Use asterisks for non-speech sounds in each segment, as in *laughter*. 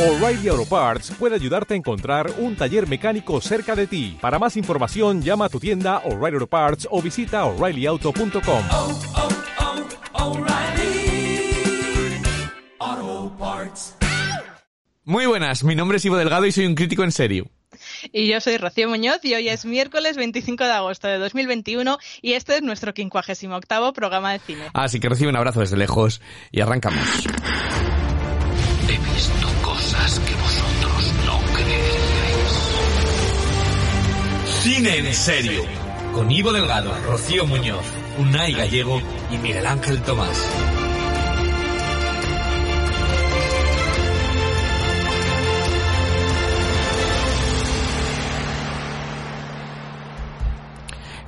O'Reilly Auto Parts puede ayudarte a encontrar un taller mecánico cerca de ti. Para más información, llama a tu tienda O'Reilly Auto Parts o visita oreillyauto.com. oh, oh, Parts. Muy buenas, mi nombre es Ivo Delgado y soy un crítico en serio. Y yo soy Rocío Muñoz y hoy es miércoles 25 de agosto de 2021 y este es nuestro 58 programa de cine. Así que recibe un abrazo desde lejos y arrancamos. He visto cosas que vosotros no creeríais. Cine en serio. Con Ivo Delgado, Rocío Muñoz, Unai Gallego y Miguel Ángel Tomás.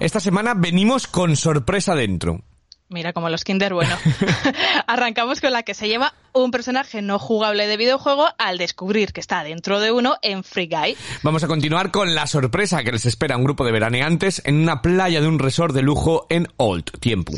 Esta semana venimos con sorpresa dentro. Mira, como los Kinder, bueno. *laughs* *laughs* Arrancamos con la que se lleva un personaje no jugable de videojuego al descubrir que está dentro de uno en Free Guy. Vamos a continuar con la sorpresa que les espera a un grupo de veraneantes en una playa de un resort de lujo en Old Tiempo.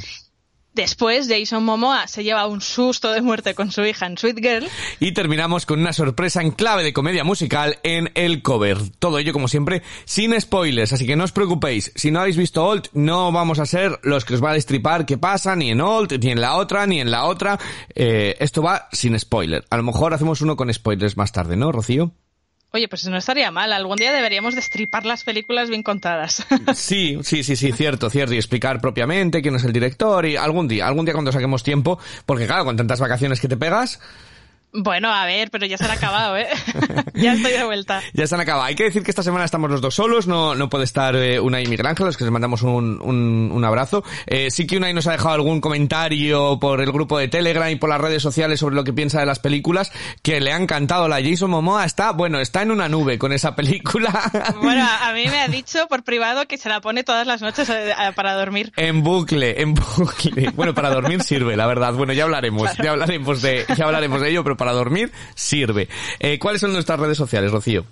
Después, Jason Momoa se lleva un susto de muerte con su hija en Sweet Girl. Y terminamos con una sorpresa en clave de comedia musical en El Cover. Todo ello, como siempre, sin spoilers, así que no os preocupéis. Si no habéis visto Old, no vamos a ser los que os va a destripar qué pasa, ni en Old, ni en la otra, ni en la otra. Eh, esto va sin spoiler. A lo mejor hacemos uno con spoilers más tarde, ¿no, Rocío? Oye, pues no estaría mal. Algún día deberíamos destripar las películas bien contadas. *laughs* Sí, sí, sí, sí, cierto, cierto. Y explicar propiamente quién es el director y algún día, algún día cuando saquemos tiempo, porque claro, con tantas vacaciones que te pegas, bueno, a ver, pero ya se han acabado, ¿eh? *laughs* ya estoy de vuelta. *laughs* Ya se han acabado. Hay que decir que esta semana estamos los dos solos, no, no puede estar eh, Unai y Miguel Ángel, los que les mandamos un, un, un abrazo. Eh, sí que Unai nos ha dejado algún comentario por el grupo de Telegram y por las redes sociales sobre lo que piensa de las películas, que le ha encantado. La Jason Momoa está, bueno, está en una nube con esa película. *laughs* Bueno, a mí me ha dicho por privado que se la pone todas las noches eh, para dormir. En bucle, en bucle. Bueno, para dormir sirve, la verdad. Bueno, ya hablaremos, ya hablaremos de, ya hablaremos de ello, pero para dormir sirve. Eh, ¿Cuáles son nuestras redes sociales, Rocío?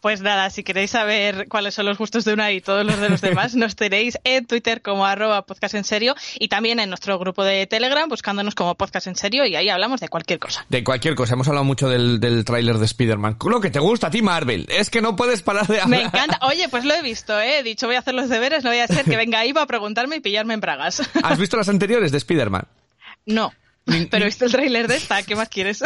Pues nada, si queréis saber cuáles son los gustos de una y todos los de los demás, *laughs* nos tenéis en Twitter como arroba podcast en serio y también en nuestro grupo de Telegram buscándonos como podcast en serio y ahí hablamos de cualquier cosa. De cualquier cosa. Hemos hablado mucho del, del tráiler de Spider-Man. Lo que te gusta a ti, Marvel. Es que no puedes parar de hablar. Me encanta. Oye, pues lo he visto, ¿eh? He dicho voy a hacer los deberes, no voy a ser que *laughs* venga Ivo a preguntarme y pillarme en bragas. ¿Has visto las anteriores de Spider-Man? No. *laughs* Pero he visto el tráiler de esta, ¿qué más quieres?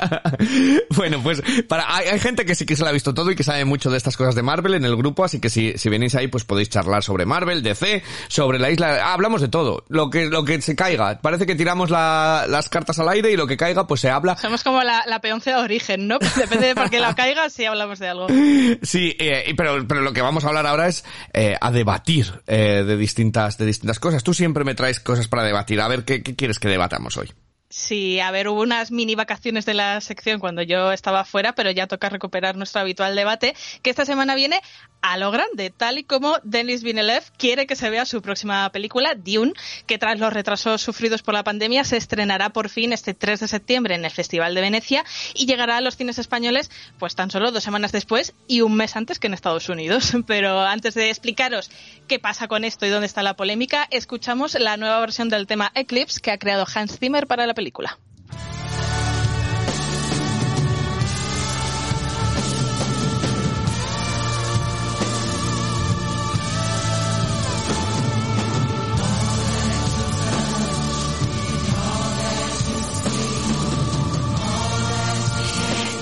*laughs* bueno, pues para hay, hay, gente que sí que se la ha visto todo y que sabe mucho de estas cosas de Marvel en el grupo, así que si, si venís ahí pues podéis charlar sobre Marvel, DC, sobre la isla, ah, hablamos de todo, lo que lo que se caiga. Parece que tiramos la, las cartas al aire y lo que caiga pues se habla. Somos como la, la de origen, ¿no? Depende de por qué la caiga, si hablamos de algo. *laughs* Sí, eh, pero pero lo que vamos a hablar ahora es eh, a debatir eh, de distintas de distintas cosas. Tú siempre me traes cosas para debatir. A ver qué, qué quieres que debatamos hoy. Sí, a ver, hubo unas mini vacaciones de la sección cuando yo estaba fuera, pero ya toca recuperar nuestro habitual debate, que esta semana viene a lo grande, tal y como Denis Villeneuve quiere que se vea su próxima película, Dune, que tras los retrasos sufridos por la pandemia se estrenará por fin este 3 de septiembre en el Festival de Venecia y llegará a los cines españoles pues tan solo dos semanas después y un mes antes que en Estados Unidos. *laughs* Pero antes de explicaros qué pasa con esto y dónde está la polémica, escuchamos la nueva versión del tema Eclipse que ha creado Hans Zimmer para la película.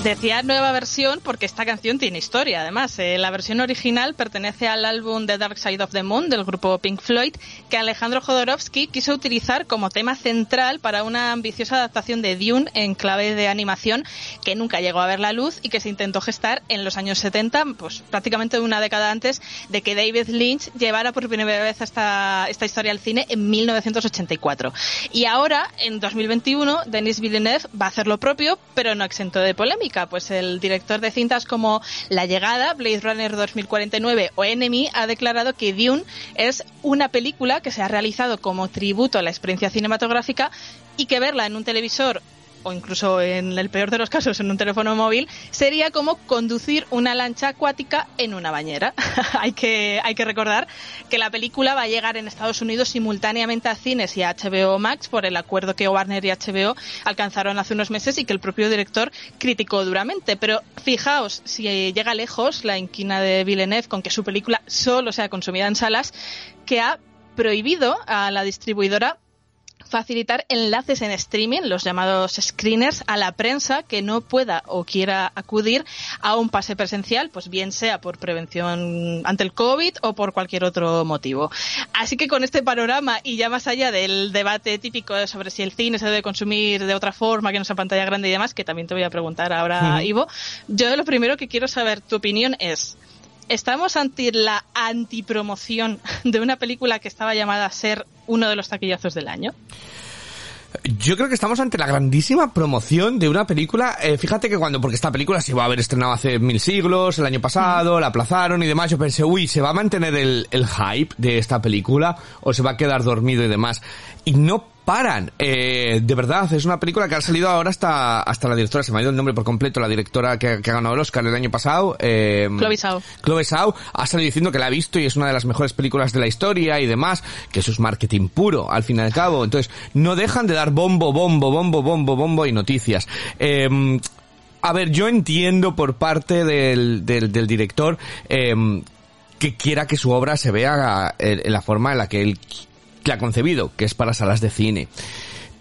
Decía nueva versión porque esta canción tiene historia, además. Eh, la versión original pertenece al álbum The Dark Side of the Moon del grupo Pink Floyd, que Alejandro Jodorowsky quiso utilizar como tema central para una ambiciosa adaptación de Dune en clave de animación que nunca llegó a ver la luz y que se intentó gestar en los años 70, pues prácticamente una década antes de que David Lynch llevara por primera vez esta, esta historia al cine en 1984. Y ahora, en 2021, Denis Villeneuve va a hacer lo propio, pero no exento de polémica pues el director de cintas como La Llegada, Blade Runner 2049 o Enemy ha declarado que Dune es una película que se ha realizado como tributo a la experiencia cinematográfica y que verla en un televisor o incluso en el peor de los casos en un teléfono móvil, sería como conducir una lancha acuática en una bañera. *laughs* hay, que, hay que recordar que la película va a llegar en Estados Unidos simultáneamente a cines y a HBO Max por el acuerdo que Warner y HBO alcanzaron hace unos meses y que el propio director criticó duramente. Pero fijaos, si llega lejos la inquina de Villeneuve con que su película solo sea consumida en salas, que ha prohibido a la distribuidora facilitar enlaces en streaming, los llamados screeners, a la prensa que no pueda o quiera acudir a un pase presencial, pues bien sea por prevención ante el COVID o por cualquier otro motivo. Así que con este panorama y ya más allá del debate típico sobre si el cine se debe consumir de otra forma que no sea pantalla grande y demás, que también te voy a preguntar ahora, Ivo, yo lo primero que quiero saber tu opinión es ¿Estamos ante la antipromoción de una película que estaba llamada a ser uno de los taquillazos del año? Yo creo que estamos ante la grandísima promoción de una película. Eh, fíjate que cuando, porque esta película se iba a haber estrenado hace mil siglos, el año pasado, la aplazaron y demás, yo pensé, uy, ¿se va a mantener el, el hype de esta película o se va a quedar dormido y demás? Y no paran. Eh, de verdad, es una película que ha salido ahora hasta, hasta la directora, se me ha ido el nombre por completo, la directora que, que ha ganado el Oscar el año pasado. Eh, Chloe Zhao. Chloe Zhao ha salido diciendo que la ha visto y es una de las mejores películas de la historia y demás, que eso es marketing puro, al fin y al cabo. Entonces, no dejan de dar bombo, bombo, bombo, bombo, bombo y noticias. Eh, a ver, yo entiendo por parte del, del, del director eh, que quiera que su obra se vea en, en la forma en la que él que ha concebido, que es para salas de cine.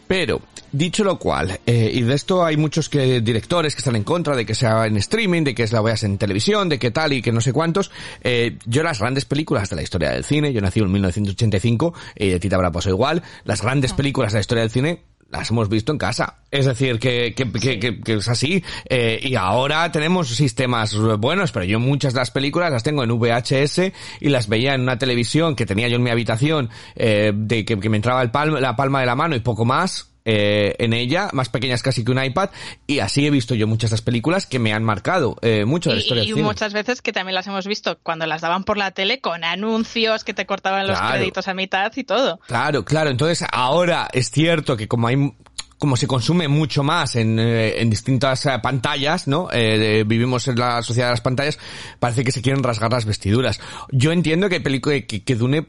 Pero, dicho lo cual, eh, y de esto hay muchos que, directores que están en contra de que sea en streaming, de que la veas en televisión, de que tal y que no sé cuántos, eh, yo las grandes películas de la historia del cine, yo nací en 1985, y de ti te habrá pasado igual, las grandes películas de la historia del cine las hemos visto en casa. Es decir, que, que, que, que, que es así. Eh, y ahora tenemos sistemas buenos, pero yo muchas de las películas las tengo en VHS y las veía en una televisión que tenía yo en mi habitación, eh, de que, que me entraba el palma, la palma de la mano y poco más. Eh, en ella, más pequeñas casi que un iPad, y así he visto yo muchas de las películas que me han marcado eh, mucho de la historia y, muchas veces que también las hemos visto cuando las daban por la tele con anuncios que te cortaban los créditos a mitad y todo. Claro, claro. Entonces ahora es cierto que como hay como se consume mucho más en, eh, en distintas eh, pantallas, ¿no? Eh, de- vivimos en la sociedad de las pantallas, parece que se quieren rasgar las vestiduras. Yo entiendo que que, que Dune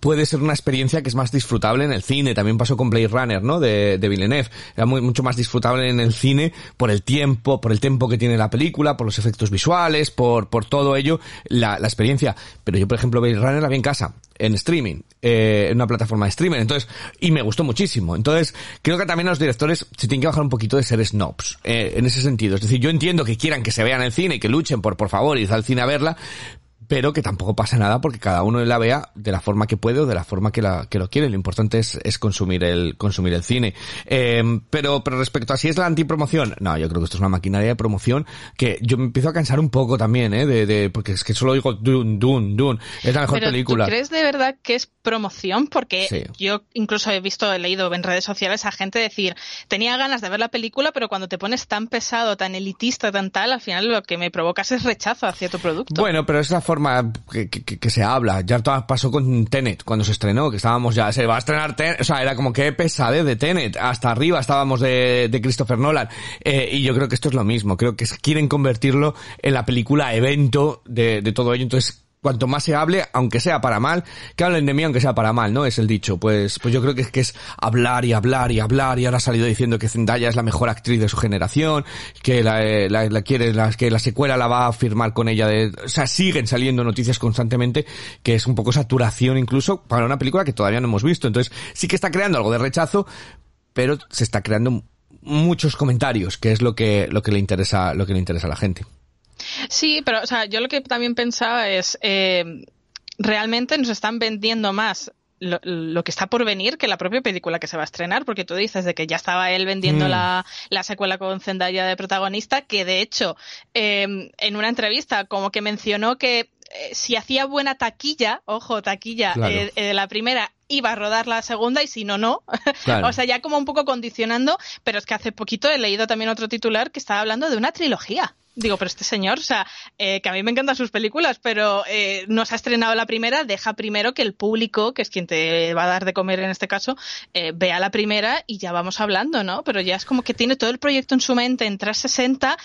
puede ser una experiencia que es más disfrutable en el cine. También pasó con Blade Runner, ¿no? De, de Villeneuve. Era mucho más disfrutable en el cine por el tiempo, por el tiempo que tiene la película, por los efectos visuales, por, por todo ello, la, la experiencia. Pero yo, por ejemplo, Blade Runner la vi en casa, en streaming, eh, en una plataforma de streaming. Entonces, y me gustó muchísimo. Entonces, creo que también los directores se tienen que bajar un poquito de ser snobs, eh, en ese sentido. Es decir, yo entiendo que quieran que se vean en el cine que luchen por, por favor, ir al cine a verla, pero que tampoco pasa nada porque cada uno la vea de la forma que puede o de la forma que, la, que lo quiere. Lo importante es, es consumir el consumir el cine. Eh, pero pero respecto a si es la antipromoción, no, yo creo que esto es una maquinaria de promoción que yo me empiezo a cansar un poco también, ¿eh? De, de porque es que solo digo Dune, Dune, Dune. Es la mejor Pero película. ¿tú crees de verdad que es promoción? Porque Sí. yo incluso he visto, he leído en redes sociales a gente decir, tenía ganas de ver la película, pero cuando te pones tan pesado, tan elitista, tan tal, al final lo que me provocas es rechazo hacia tu producto. Bueno, pero es la forma que, que- que- que se habla. Ya pasó con Tenet cuando se estrenó, que estábamos ya, se va a estrenar Tenet, o sea, era como que pesade de Tenet. Hasta arriba estábamos de, de Christopher Nolan. Eh, y yo creo que esto es lo mismo. Creo que quieren convertirlo en la película evento de, de todo ello. Entonces, cuanto más se hable, aunque sea para mal, que hablen de mí aunque sea para mal, ¿no? Es el dicho. Pues, pues yo creo que es, que es hablar y hablar y hablar y ahora ha salido diciendo que Zendaya es la mejor actriz de su generación, que la, eh, la, quiere, que la secuela la va a firmar con ella de, o sea, siguen saliendo noticias constantemente que es un poco saturación incluso para una película que todavía no hemos visto. Entonces, sí que está creando algo de rechazo, pero se está creando muchos comentarios, que es lo que, lo que le interesa, lo que le interesa a la gente. Sí, pero o sea, yo lo que también pensaba es, eh, realmente nos están vendiendo más lo, lo que está por venir que la propia película que se va a estrenar, porque tú dices de que ya estaba él vendiendo Mm. la, la secuela con Zendaya de protagonista, que de hecho eh, en una entrevista como que mencionó que eh, si hacía buena taquilla, ojo, taquilla, Claro. eh, eh, la primera iba a rodar la segunda y si no, no. *laughs* Claro. o sea, ya como un poco condicionando, pero es que hace poquito he leído también otro titular que estaba hablando de una trilogía. Digo, pero este señor, o sea, eh, que a mí me encantan sus películas, pero eh, no se ha estrenado la primera, deja primero que el público, que es quien te va a dar de comer en este caso, eh, vea la primera y ya vamos hablando, ¿no? Pero ya es como que tiene todo el proyecto en su mente en 360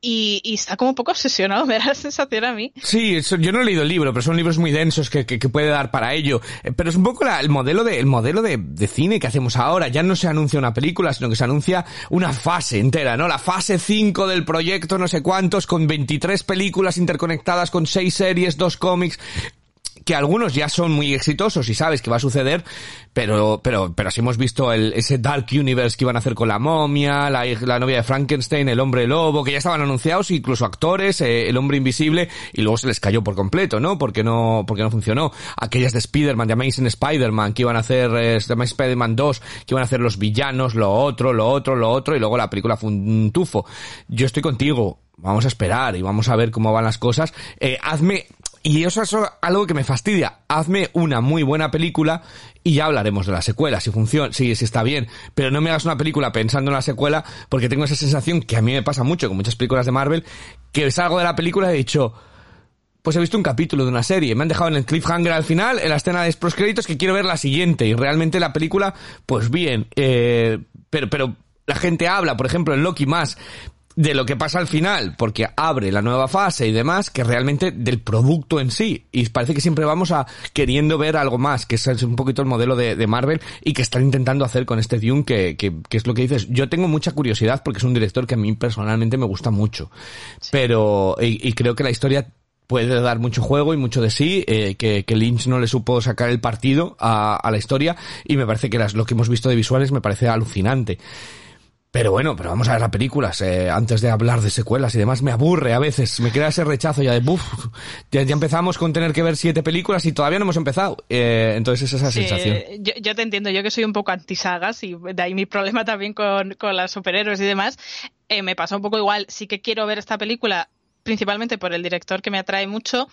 y, y, está como un poco obsesionado, *laughs* me da la sensación a mí. Sí, yo no he leído el libro, pero son libros muy densos que, que, que puede dar para ello. Eh, Pero es un poco el modelo de, el modelo de, de cine que hacemos ahora. Ya no se anuncia una película, sino que se anuncia una fase entera, ¿no? La fase 5 del proyecto, no sé cuántos, con 23 películas interconectadas, con 6 series, 2 cómics que algunos ya son muy exitosos y sabes que va a suceder, pero, pero, pero así hemos visto el, ese Dark Universe que iban a hacer con la momia, la, la novia de Frankenstein, el hombre lobo, que ya estaban anunciados, incluso actores, eh, el hombre invisible, y luego se les cayó por completo, ¿no? Porque no, porque no funcionó. Aquellas de Spider-Man, de Amazing Spider-Man, que iban a hacer, eh, Spider-Man 2, que iban a hacer los villanos, lo otro, lo otro, lo otro, y luego la película fue un tufo. Yo estoy contigo. Vamos a esperar y vamos a ver cómo van las cosas. Eh, hazme, y eso es algo que me fastidia. Hazme una muy buena película y ya hablaremos de la secuela, si funciona, si, si está bien. Pero no me hagas una película pensando en la secuela porque tengo esa sensación que a mí me pasa mucho con muchas películas de Marvel, que salgo de la película y he dicho, pues he visto un capítulo de una serie, me han dejado en el cliffhanger al final, en la escena de pros créditos que quiero ver la siguiente y realmente la película, pues bien, eh, pero, pero la gente habla, por ejemplo, en Loki más de lo que pasa al final, porque abre la nueva fase y demás, que realmente del producto en sí. Y parece que siempre vamos a queriendo ver algo más, que ese es un poquito el modelo de, de Marvel y que están intentando hacer con este Dune, que, que, que es lo que dices. Yo tengo mucha curiosidad porque es un director que a mí personalmente me gusta mucho. Pero, y, y creo que la historia puede dar mucho juego y mucho de sí, eh, que, que Lynch no le supo sacar el partido a, a la historia y me parece que las, lo que hemos visto de visuales me parece alucinante. Pero bueno, pero vamos a ver las películas, eh, antes de hablar de secuelas y demás, me aburre a veces, me crea ese rechazo ya de, buf, ya, ya empezamos con tener que ver siete películas y todavía no hemos empezado. Eh, entonces es esa sensación. yo, yo te entiendo, yo que soy un poco antisagas y de ahí mi problema también con, con las superhéroes y demás, eh, me pasa un poco igual, sí que quiero ver esta película principalmente por el director que me atrae mucho,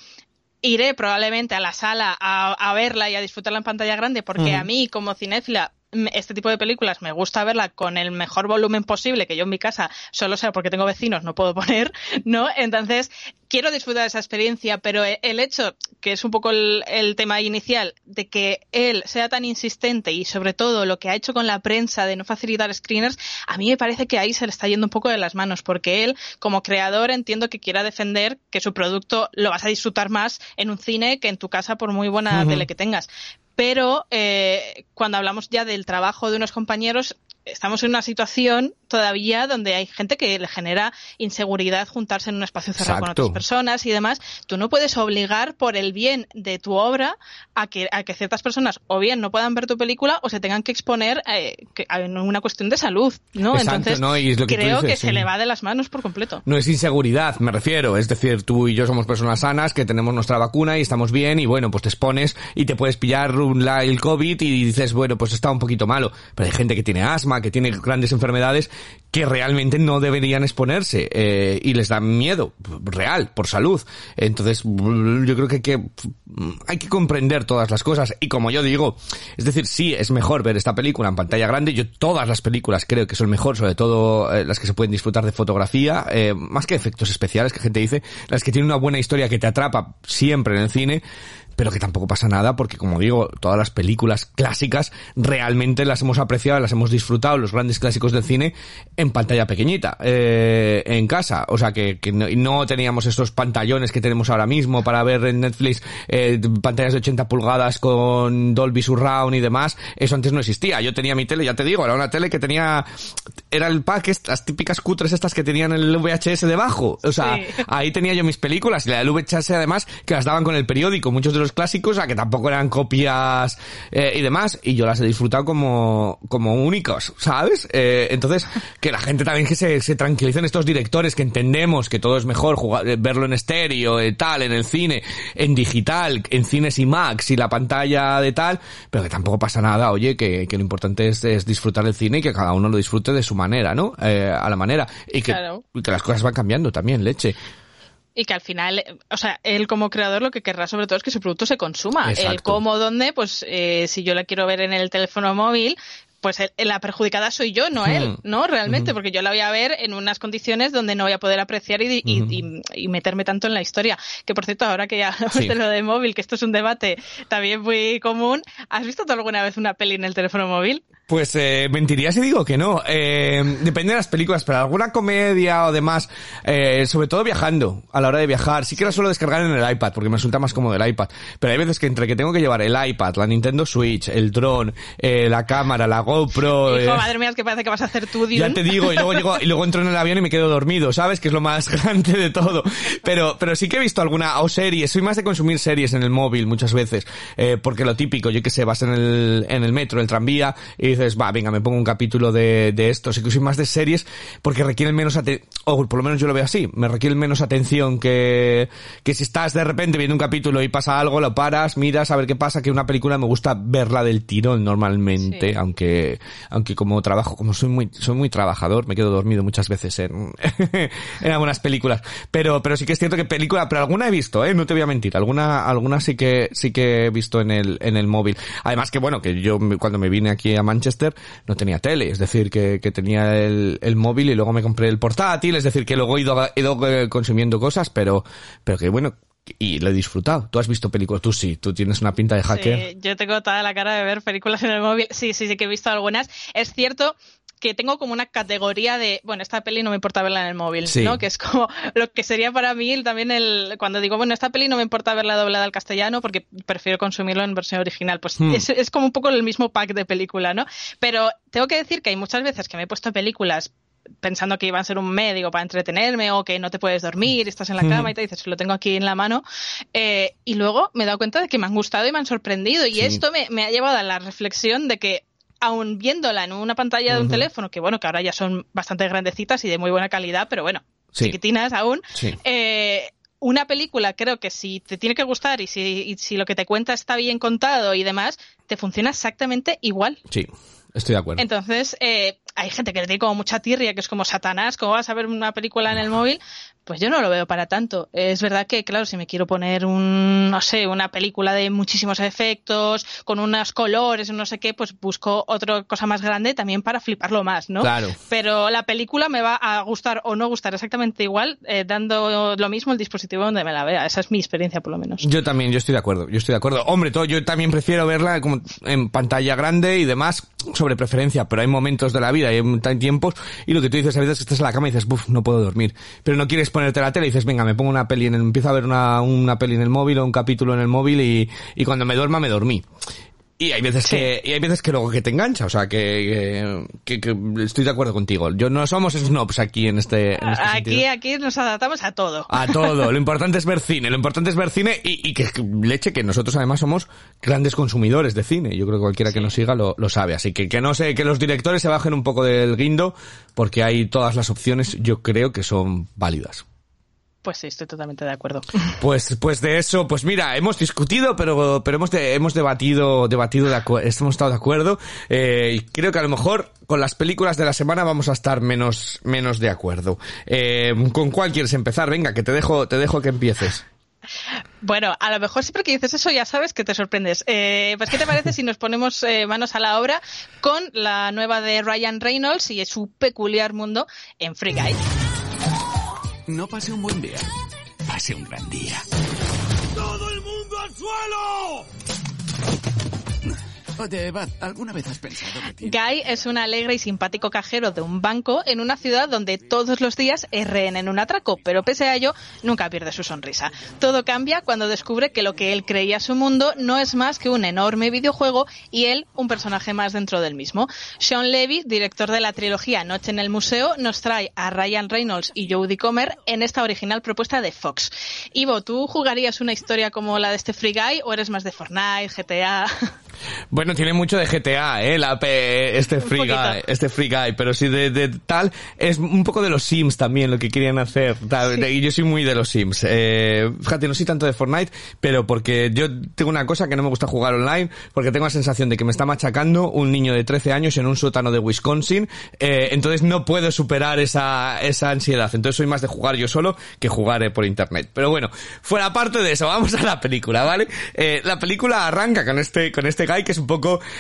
iré probablemente a la sala a, a verla y a disfrutarla en pantalla grande porque a mí como cinéfila este tipo de películas me gusta verla con el mejor volumen posible que yo en mi casa solo sea porque tengo vecinos no puedo *laughs* poner no entonces quiero disfrutar de esa experiencia pero e- el hecho que es un poco el, el tema inicial de que él sea tan insistente y sobre todo lo que ha hecho con la prensa de no facilitar screeners a mí me parece que ahí se le está yendo un poco de las manos porque él como creador entiendo que quiera defender que su producto lo vas a disfrutar más en un cine que en tu casa por muy buena tele que tengas pero eh, cuando hablamos ya del trabajo de unos compañeros, estamos en una situación todavía donde hay gente que le genera inseguridad juntarse en un espacio cerrado con otras personas y demás. Tú no puedes obligar por el bien de tu obra a que, a que ciertas personas o bien no puedan ver tu película o se tengan que exponer eh, que- a una cuestión de salud, ¿no? Exacto, Entonces, ¿no? Y es lo que creo dices, que se le va de las manos por completo. No es inseguridad, me refiero. Es decir, tú y yo somos personas sanas que tenemos nuestra vacuna y estamos bien y bueno, pues te expones y te puedes pillar un- la- el COVID y dices, bueno, pues está un poquito malo. Pero hay gente que tiene asma, que tiene grandes enfermedades que realmente no deberían exponerse eh, y les da miedo real, por salud. Entonces, yo creo que hay que, hay que comprender todas las cosas y como yo digo, es decir, sí, es mejor ver esta película en pantalla grande. Yo todas las películas creo que son mejor, sobre todo eh, las que se pueden disfrutar de fotografía, eh, más que efectos especiales que gente dice, las que tienen una buena historia que te atrapa siempre en el cine, pero que tampoco pasa nada porque como digo, todas las películas clásicas realmente las hemos apreciado, las hemos disfrutado, los grandes clásicos del cine en pantalla pequeñita, eh, en casa, o sea que, que no, teníamos estos pantallones que tenemos ahora mismo para ver en Netflix eh, pantallas de 80 pulgadas con Dolby Surround y demás, eso antes no existía, yo tenía mi tele, ya te digo, era una tele que tenía, era el pack, las típicas cutres estas que tenían el VHS debajo, o sea, Sí. ahí tenía yo mis películas y la del VHS además que las daban con el periódico, muchos de los clásicos, a que tampoco eran copias eh, y demás, y yo las he disfrutado como, como únicos, ¿sabes? Eh, entonces, que la gente también que se, se tranquilicen estos directores, que entendemos que todo es mejor jugar, eh, verlo en estéreo, eh, tal, en el cine, en digital, en cines y Max y la pantalla de tal, pero que tampoco pasa nada, oye, que, que lo importante es, es disfrutar el cine y que cada uno lo disfrute de su manera, ¿no? Eh, a la manera. Y que, Claro. y que las cosas van cambiando también, leche. Y que al final, eh, o sea, él como creador lo que querrá sobre todo es que su producto se consuma. Exacto. El cómo, dónde, pues eh, si yo la quiero ver en el teléfono móvil, pues el- la perjudicada soy yo, no él, Hmm. ¿no? Realmente, porque yo la voy a ver en unas condiciones donde no voy a poder apreciar y, y- y- y meterme tanto en la historia. Que por cierto, ahora que ya hablamos Sí. de lo de móvil, que esto es un debate también muy común, ¿has visto tú alguna vez una peli en el teléfono móvil? Pues eh, mentiría si digo que no. Eh, depende de las películas, pero alguna comedia o demás, eh, sobre todo viajando, a la hora de viajar, sí que la suelo descargar en el iPad, porque me resulta más cómodo el iPad. Pero hay veces que entre que tengo que llevar el iPad, la Nintendo Switch, el dron, eh, la cámara, la GoPro... *laughs* Hijo, eh, madre mía, es que parece que vas a hacer tú, Ya Dune. te digo, y luego, llego, y luego entro en el avión y me quedo dormido, ¿sabes? Que es lo más *laughs* grande de todo. Pero, pero sí que he visto alguna, o series, soy más de consumir series en el móvil muchas veces, eh, porque lo típico, yo que sé, vas en el, en el metro, el tranvía, y dices, va, venga, me pongo un capítulo de, de esto, sí que soy más de series, porque requieren menos atención, o por lo menos yo lo veo así, me requieren menos atención que, que si estás de repente viendo un capítulo y pasa algo, lo paras, miras a ver qué pasa, que una película me gusta verla del tirón normalmente, Sí. aunque, aunque como trabajo, como soy muy, soy muy trabajador, me quedo dormido muchas veces en, *laughs* en algunas películas. Pero, pero sí que es cierto que película, pero alguna he visto, eh, no te voy a mentir, alguna, alguna sí que, sí que he visto en el, en el móvil. Además que bueno, que yo cuando me vine aquí a Manchester no tenía tele, es decir, que, que tenía el, el móvil y luego me compré el portátil, es decir, que luego he ido, he ido eh, consumiendo cosas, pero, pero que bueno, y lo he disfrutado. Tú has visto películas, tú sí, tú tienes una pinta de hacker. Sí, yo tengo toda la cara de ver películas en el móvil. Sí, sí, sí que he visto algunas. Es cierto que tengo como una categoría de, bueno, esta peli no me importa verla en el móvil, Sí. ¿no? Que es como *laughs* lo que sería para mí también el, cuando digo, bueno, esta peli no me importa verla doblada al castellano porque prefiero consumirlo en versión original. Pues Hmm. es, es como un poco el mismo pack de película, ¿no? Pero tengo que decir que hay muchas veces que me he puesto películas pensando que iban a ser un médico para entretenerme o que no te puedes dormir, estás en la cama y te dices, lo tengo aquí en la mano. Eh, y luego me he dado cuenta de que me han gustado y me han sorprendido. Y Sí. esto me, me ha llevado a la reflexión de que aun viéndola en una pantalla de un teléfono, que bueno, que ahora ya son bastante grandecitas y de muy buena calidad, pero bueno, Sí. chiquitinas aún, Sí. eh, una película creo que si te tiene que gustar y si, y si lo que te cuenta está bien contado y demás, te funciona exactamente igual. Sí, estoy de acuerdo. Entonces, eh, hay gente que le tiene como mucha tirria, que es como Satanás, ¿cómo vas a ver una película en el móvil? Pues yo no lo veo para tanto. Es verdad que, claro, si me quiero poner un, no sé, una película de muchísimos efectos, con unos colores, no sé qué, pues busco otra cosa más grande también para fliparlo más, ¿no? Claro. Pero la película me va a gustar o no gustar exactamente igual, eh, dando lo mismo el dispositivo donde me la vea. Esa es mi experiencia, por lo menos. Yo también, yo estoy de acuerdo, yo estoy de acuerdo. Hombre, todo, yo también prefiero verla como en pantalla grande y demás, sobre preferencia, pero hay momentos de la vida, hay hay tiempos, y lo que tú dices, a veces que estás en la cama y dices, buf, no puedo dormir. Pero no quieres ponerte la tele y dices, venga, me pongo una peli en el, empiezo a ver una, una peli en el móvil o un capítulo en el móvil y, y cuando me duerma me dormí. Y hay veces que, y hay veces que luego que te engancha, o sea, que, que, que estoy de acuerdo contigo. Yo no somos snobs aquí en este, en este Aquí, sentido. aquí nos adaptamos a todo. A todo. *laughs* Lo importante es ver cine. Lo importante es ver cine y, y que leche que nosotros además somos grandes consumidores de cine. Yo creo que cualquiera que nos siga lo, lo sabe. Así que que no sé, que los directores se bajen un poco del guindo porque hay todas las opciones. Yo creo que son válidas. Pues sí, estoy totalmente de acuerdo. *laughs* Pues, pues de eso, pues mira, hemos discutido, pero, pero hemos, de- hemos debatido, debatido, de hemos estado de acuerdo, eh, y creo que a lo mejor con las películas de la semana vamos a estar menos, menos de acuerdo. Eh, ¿con cuál quieres empezar? Venga, que te dejo, te dejo que empieces. Bueno, a lo mejor siempre que dices eso ya sabes que te sorprendes. Eh, pues, ¿qué te parece si nos ponemos eh, manos a la obra con la nueva de Ryan Reynolds y su peculiar mundo en Free Guy? No pasé un buen día. Pasé un gran día. ¡Todo el mundo al suelo! Oye, Eva, ¿alguna vez has pensado que. Guy es un alegre y simpático cajero de un banco en una ciudad donde todos los días es rehén en un atraco, pero pese a ello nunca pierde su sonrisa. Todo cambia cuando descubre que lo que él creía su mundo no es más que un enorme videojuego y él un personaje más dentro del mismo. Sean Levy, director de la trilogía Noche en el Museo, nos trae a Ryan Reynolds y Jodie Comer en esta original propuesta de Fox. Ivo, ¿tú jugarías una historia como la de este Free Guy o eres más de Fortnite, GTA? *laughs* *laughs* Bueno, tiene mucho de GTA, eh, la, pe- este Free. Guy, este Free Guy, pero sí de, de tal, es un poco de los Sims también lo que querían hacer, tal, de- y yo soy muy de los Sims. Eh, fíjate, no soy tanto de Fortnite, pero porque yo tengo una cosa que no me gusta jugar online, porque tengo la sensación de que me está machacando un niño de 13 años en un sótano de Wisconsin, eh, entonces no puedo superar esa, esa ansiedad, entonces soy más de jugar yo solo que jugar eh, por internet. Pero bueno, fuera parte de eso, vamos a la película, ¿vale? Eh, la película arranca con este, con este Guy que es un poco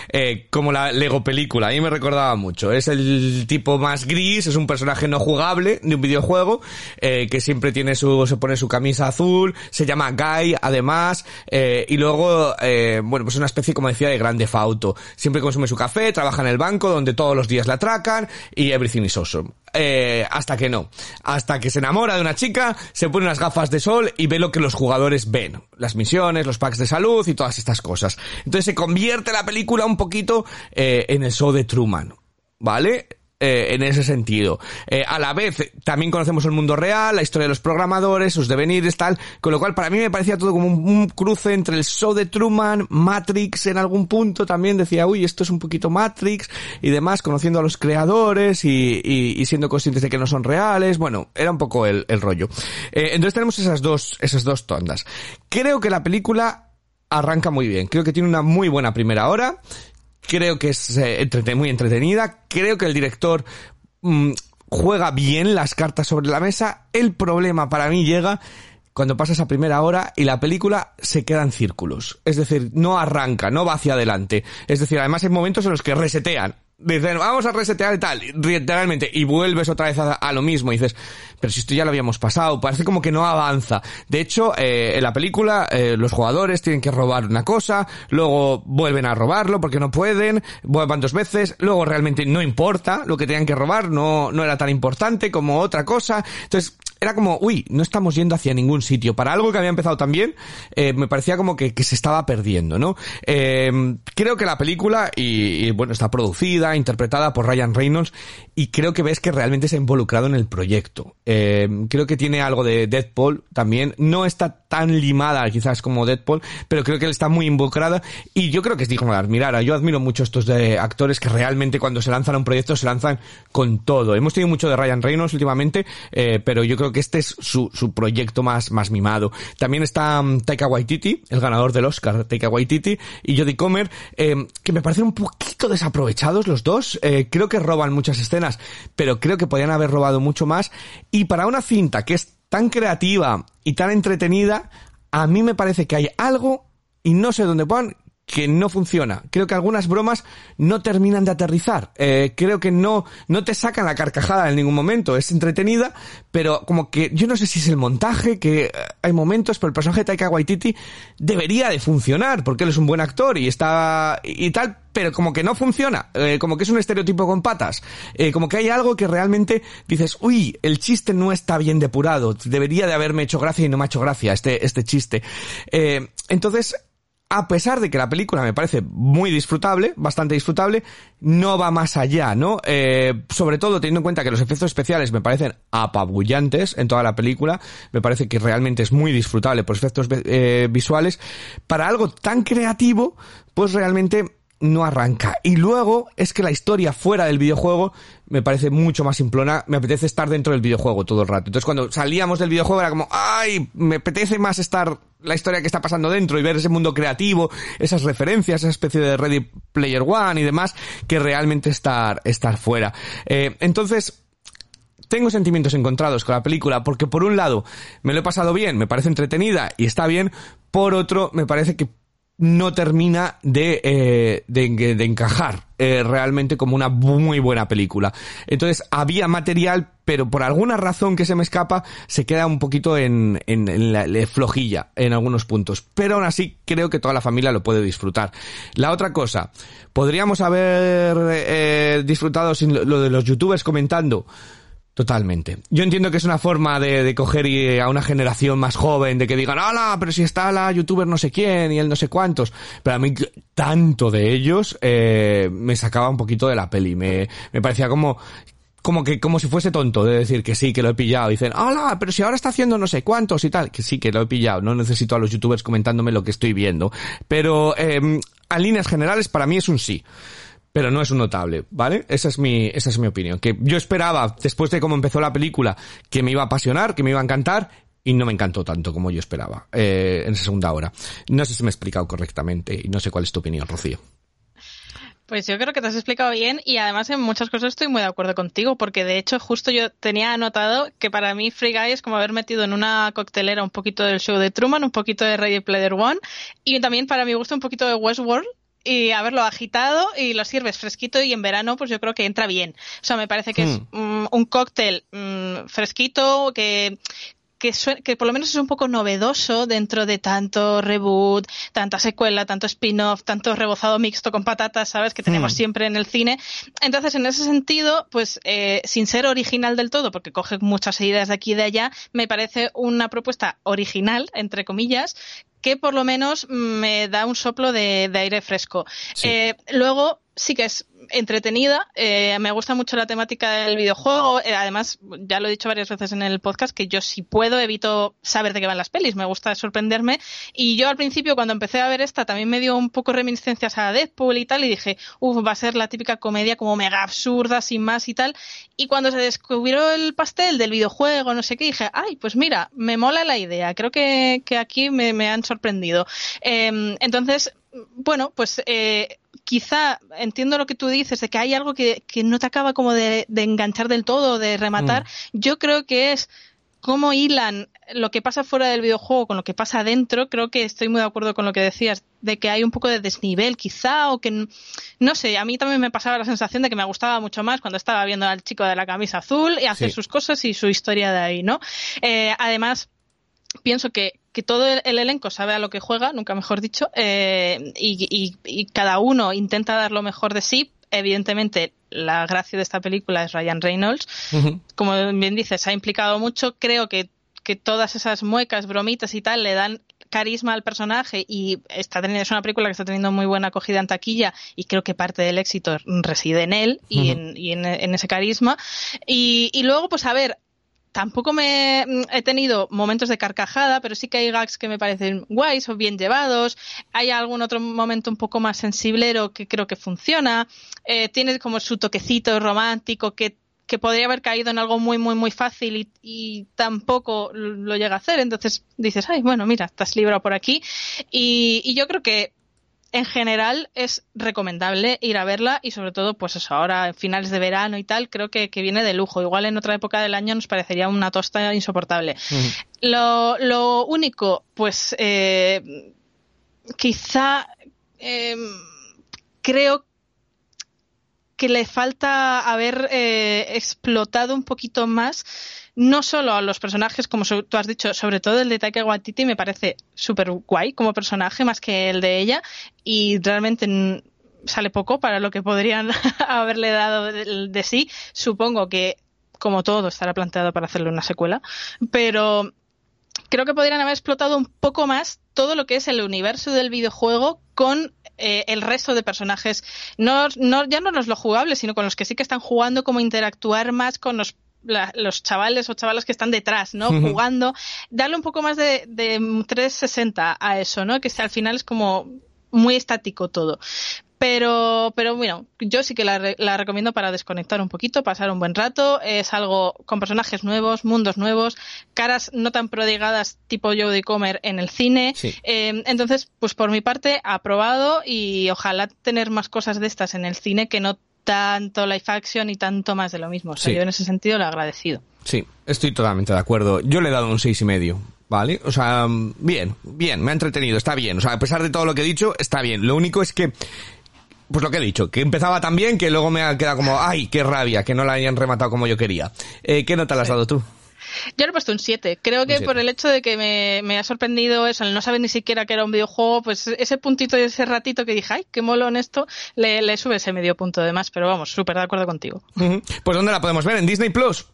eh, como la Lego película. A mí me recordaba mucho. Es el tipo más gris, es un personaje no jugable de un videojuego eh, que siempre tiene su, se pone su camisa azul, se llama Guy además eh, y luego, eh, bueno, pues una especie como decía de grande fauto. Siempre consume su café, trabaja en el banco donde todos los días la atracan y everything is awesome. Eh, hasta que no. Hasta que se enamora de una chica, se pone unas gafas de sol y ve lo que los jugadores ven. Las misiones, los packs de salud y todas estas cosas. Entonces se convierte la película un poquito eh, en el show de Truman. ¿Vale? Eh, en ese sentido. Eh, a la vez, también conocemos el mundo real, la historia de los programadores, sus devenires, tal, con lo cual para mí me parecía todo como un, cruce entre el show de Truman, Matrix en algún punto también decía, uy, esto es un poquito Matrix y demás, conociendo a los creadores y, y, y siendo conscientes de que no son reales, bueno, era un poco el, el rollo. Eh, entonces tenemos esas dos, esas dos tondas. Creo que la película arranca muy bien, creo que tiene una muy buena primera hora, creo que es eh, muy entretenida, creo que el director mm, juega bien las cartas sobre la mesa, el problema para mí llega cuando pasa esa primera hora y la película se queda en círculos. Es decir, no arranca, no va hacia adelante. Es decir, además hay momentos en los que resetean. Dicen, vamos a resetear y tal, literalmente, y vuelves otra vez a, lo mismo, dices, pero si esto ya lo habíamos pasado, parece como que no avanza. De hecho, eh, en la película, eh, los jugadores tienen que robar una cosa, luego vuelven a robarlo porque no pueden, vuelvan dos veces, luego realmente no importa lo que tenían que robar, no, no era tan importante como otra cosa. Entonces, era como, uy, no estamos yendo hacia ningún sitio. Para algo que había empezado también, eh, me parecía como que, que se estaba perdiendo, ¿no? Eh, creo que la película, y, bueno, está producida, interpretada por Ryan Reynolds, y creo que ves que realmente se ha involucrado en el proyecto. Eh, creo que tiene algo de Deadpool también. No está tan limada quizás como Deadpool, pero creo que él está muy involucrada, y yo creo que es digno de admirar. Yo admiro mucho estos de actores que realmente cuando se lanzan a un proyecto se lanzan con todo. Hemos tenido mucho de Ryan Reynolds últimamente, eh, pero yo creo que este es su, su proyecto más, más mimado. También está um, Taika Waititi, el ganador del Oscar, Taika Waititi, y Jodie Comer, eh, que me parecen un poquito desaprovechados los dos. Eh, creo que roban muchas escenas, pero creo que podían haber robado mucho más. Y para una cinta que es tan creativa y tan entretenida, a mí me parece que hay algo, y no sé dónde van, que no funciona. Creo que algunas bromas no terminan de aterrizar. Eh, creo que no, no te sacan la carcajada en ningún momento. Es entretenida, pero como que yo no sé si es el montaje, que eh, hay momentos, pero el personaje de Taika Waititi debería de funcionar, porque él es un buen actor y está, y tal, pero como que no funciona, eh, como que es un estereotipo con patas, como que hay algo que realmente dices, uy, el chiste no está bien depurado, debería de haberme hecho gracia y no me ha hecho gracia este, este chiste. Entonces, a pesar de que la película me parece muy disfrutable, bastante disfrutable, no va más allá, ¿no? Eh, sobre todo teniendo en cuenta que los efectos especiales me parecen apabullantes en toda la película, me parece que realmente es muy disfrutable por efectos eh, visuales, para algo tan creativo, pues realmente no arranca. Y luego es que la historia fuera del videojuego me parece mucho más simplona, me apetece estar dentro del videojuego todo el rato. Entonces cuando salíamos del videojuego era como, ay, me apetece más estar la historia que está pasando dentro y ver ese mundo creativo, esas referencias, esa especie de Ready Player One y demás, que realmente estar, estar fuera. Eh, entonces, tengo sentimientos encontrados con la película porque por un lado me lo he pasado bien, me parece entretenida y está bien, por otro me parece que no termina de, eh, de, de, encajar eh, realmente como una muy buena película. Entonces había material, pero por alguna razón que se me escapa, se queda un poquito en, en, en la, la flojilla en algunos puntos. Pero aún así creo que toda la familia lo puede disfrutar. La otra cosa, podríamos haber eh, disfrutado sin lo de los youtubers comentando. Totalmente. Yo entiendo que es una forma de, de coger y, a una generación más joven, de que digan, ¡Hala! Pero si está la youtuber no sé quién y el no sé cuántos. Pero a mí, tanto de ellos, eh, me sacaba un poquito de la peli. Me, me parecía como, como que, como si fuese tonto de decir que sí, que lo he pillado. Dicen, ¡Hala! Pero si ahora está haciendo no sé cuántos y tal. Que sí, que lo he pillado. No necesito a los youtubers comentándome lo que estoy viendo. Pero, eh, a líneas generales, para mí es un sí pero no es un notable, ¿vale? Esa es mi, esa es mi opinión. Que yo esperaba, después de cómo empezó la película, que me iba a apasionar, que me iba a encantar, y no me encantó tanto como yo esperaba, eh, en esa segunda hora. No sé si me he explicado correctamente, y no sé cuál es tu opinión, Rocío. Pues yo creo que te has explicado bien y además en muchas cosas estoy muy de acuerdo contigo porque de hecho justo yo tenía anotado que para mí Free Guy es como haber metido en una coctelera un poquito del show de Truman, un poquito de Ready Player One y también para mi gusto un poquito de Westworld y haberlo agitado y lo sirves fresquito y en verano pues yo creo que entra bien. O sea, me parece que es Hmm. mm, un cóctel mm, fresquito que que, que por lo menos es un poco novedoso dentro de tanto reboot, tanta secuela, tanto spin-off, tanto rebozado mixto con patatas, ¿sabes? Que tenemos siempre en el cine. Entonces, en ese sentido, pues eh, sin ser original del todo, porque coge muchas ideas de aquí y de allá, me parece una propuesta original, entre comillas, que por lo menos me da un soplo de, de aire fresco. Eh, luego sí que es entretenida, eh, me gusta mucho la temática del videojuego, eh, además ya lo he dicho varias veces en el podcast que yo si puedo evito saber de qué van las pelis, me gusta sorprenderme. Y yo al principio cuando empecé a ver esta también me dio un poco reminiscencias a Deadpool y tal y dije, uff, va a ser la típica comedia como mega absurda, sin más y tal y cuando se descubrió el pastel del videojuego, no sé qué, dije, ay, pues mira, me mola la idea, creo que, que aquí me, me han sorprendido. Eh, entonces, bueno, pues eh, quizá entiendo lo que tú dices, de que hay algo que, que no te acaba como de, de enganchar del todo, de rematar. Yo creo que es cómo hilan lo que pasa fuera del videojuego con lo que pasa dentro. Creo que estoy muy de acuerdo con lo que decías, de que hay un poco de desnivel quizá, o que no sé, a mí también me pasaba la sensación de que me gustaba mucho más cuando estaba viendo al chico de la camisa azul y hacer Sí. sus cosas y su historia de ahí, ¿no? Eh, además, pienso que, que todo el, el elenco sabe a lo que juega, nunca mejor dicho, eh, y, y- y cada uno intenta dar lo mejor de sí. Evidentemente, la gracia de esta película es Ryan Reynolds. Como bien dices, ha implicado mucho. Creo que, que todas esas muecas, bromitas y tal le dan carisma al personaje y está teniendo, es una película que está teniendo muy buena acogida en taquilla y creo que parte del éxito reside en él y, en, y en, en ese carisma. Y, y luego, pues a ver, tampoco me mm, he tenido momentos de carcajada, pero sí que hay gags que me parecen guays o bien llevados. Hay algún otro momento un poco más sensiblero que creo que funciona. Eh, tiene como su toquecito romántico que que podría haber caído en algo muy, muy, muy fácil y, y tampoco lo llega a hacer. Entonces dices, ay, bueno, mira, estás librado por aquí. Y, y yo creo que en general es recomendable ir a verla y sobre todo, pues eso, ahora en finales de verano y tal, creo que, que viene de lujo. Igual en otra época del año nos parecería una tosta insoportable. lo, lo único, pues eh, quizá eh, creo que le falta haber eh, explotado un poquito más no solo a los personajes, como tú has dicho, sobre todo el de Taika Waititi me parece súper guay como personaje, más que el de ella, y realmente sale poco para lo que podrían *laughs* haberle dado de, de sí. Supongo que, como todo, estará planteado para hacerle una secuela, pero creo que podrían haber explotado un poco más todo lo que es el universo del videojuego con eh, el resto de personajes, no, no, ya no los lo jugables, sino con los que sí que están jugando, como interactuar más con los la- los chavales o chavalas que están detrás, ¿no? Jugando, darle un poco más de, de 360 a eso, ¿no? Que al final es como muy estático todo. Pero, pero bueno, yo sí que la, la recomiendo para desconectar un poquito, pasar un buen rato. Es algo con personajes nuevos, mundos nuevos, caras no tan prodigadas tipo Jodie Comer en el cine. Sí. Eh, entonces, pues por mi parte, aprobado y ojalá tener más cosas de estas en el cine que no tanto live action y tanto más de lo mismo. O sea, Sí. yo en ese sentido lo he agradecido. Sí, estoy totalmente de acuerdo. Yo le he dado un seis y medio, ¿vale? O sea, bien, bien, me ha entretenido, está bien. O sea, a pesar de todo lo que he dicho, está bien. Lo único es que, pues lo que he dicho, que empezaba tan bien que luego me ha quedado como, ay, qué rabia, que no la hayan rematado como yo quería. Eh, ¿Qué nota le has dado tú? Yo le he puesto un 7. Creo que siete. por el hecho de que me, me ha sorprendido eso, el no saber ni siquiera que era un videojuego, pues ese puntito y ese ratito que dije, ay, qué molón esto, le, le sube ese medio punto de más. Pero vamos, súper de acuerdo contigo. Pues ¿dónde la podemos ver? ¿En Disney Plus?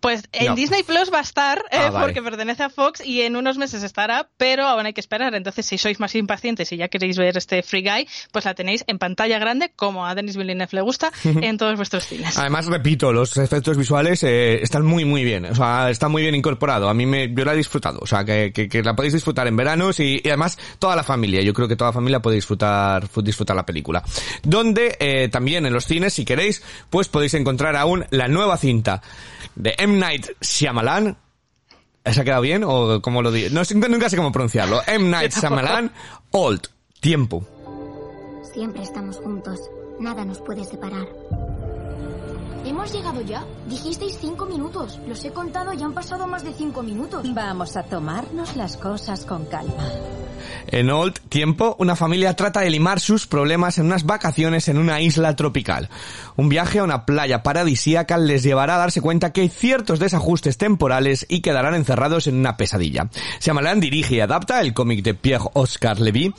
Pues en No. Disney Plus va a estar, eh, Ah, vale. porque pertenece a Fox y en unos meses estará, pero aún hay que esperar. Entonces, si sois más impacientes y ya queréis ver este Free Guy, pues la tenéis en pantalla grande, como a Denis Villeneuve le gusta, *laughs* en todos vuestros cines. Además, repito, los efectos visuales eh, están muy, muy bien. O sea, está muy bien incorporado. A mí me, yo la he disfrutado. O sea, que, que, que la podéis disfrutar en veranos y, y además toda la familia. Yo creo que toda la familia puede disfrutar, disfrutar la película. Donde eh, también en los cines, si queréis, pues podéis encontrar aún la nueva cinta de M. Night Shyamalan. ¿Se ha quedado bien o cómo lo digo? No, sé- nunca sé cómo pronunciarlo. M. Night. Shyamalan, Old, Tiempo. Siempre estamos juntos. Nada nos puede separar. ¿Hemos llegado ya? Dijisteis cinco minutos. Los he contado y han pasado más de cinco minutos. Vamos a tomarnos las cosas con calma. En Old Tiempo, una familia trata de limar sus problemas en unas vacaciones en una isla tropical. Un viaje a una playa paradisíaca les llevará a darse cuenta que hay ciertos desajustes temporales y quedarán encerrados en una pesadilla. Shyamalan dirige y adapta el cómic de Pierre Oscar Levy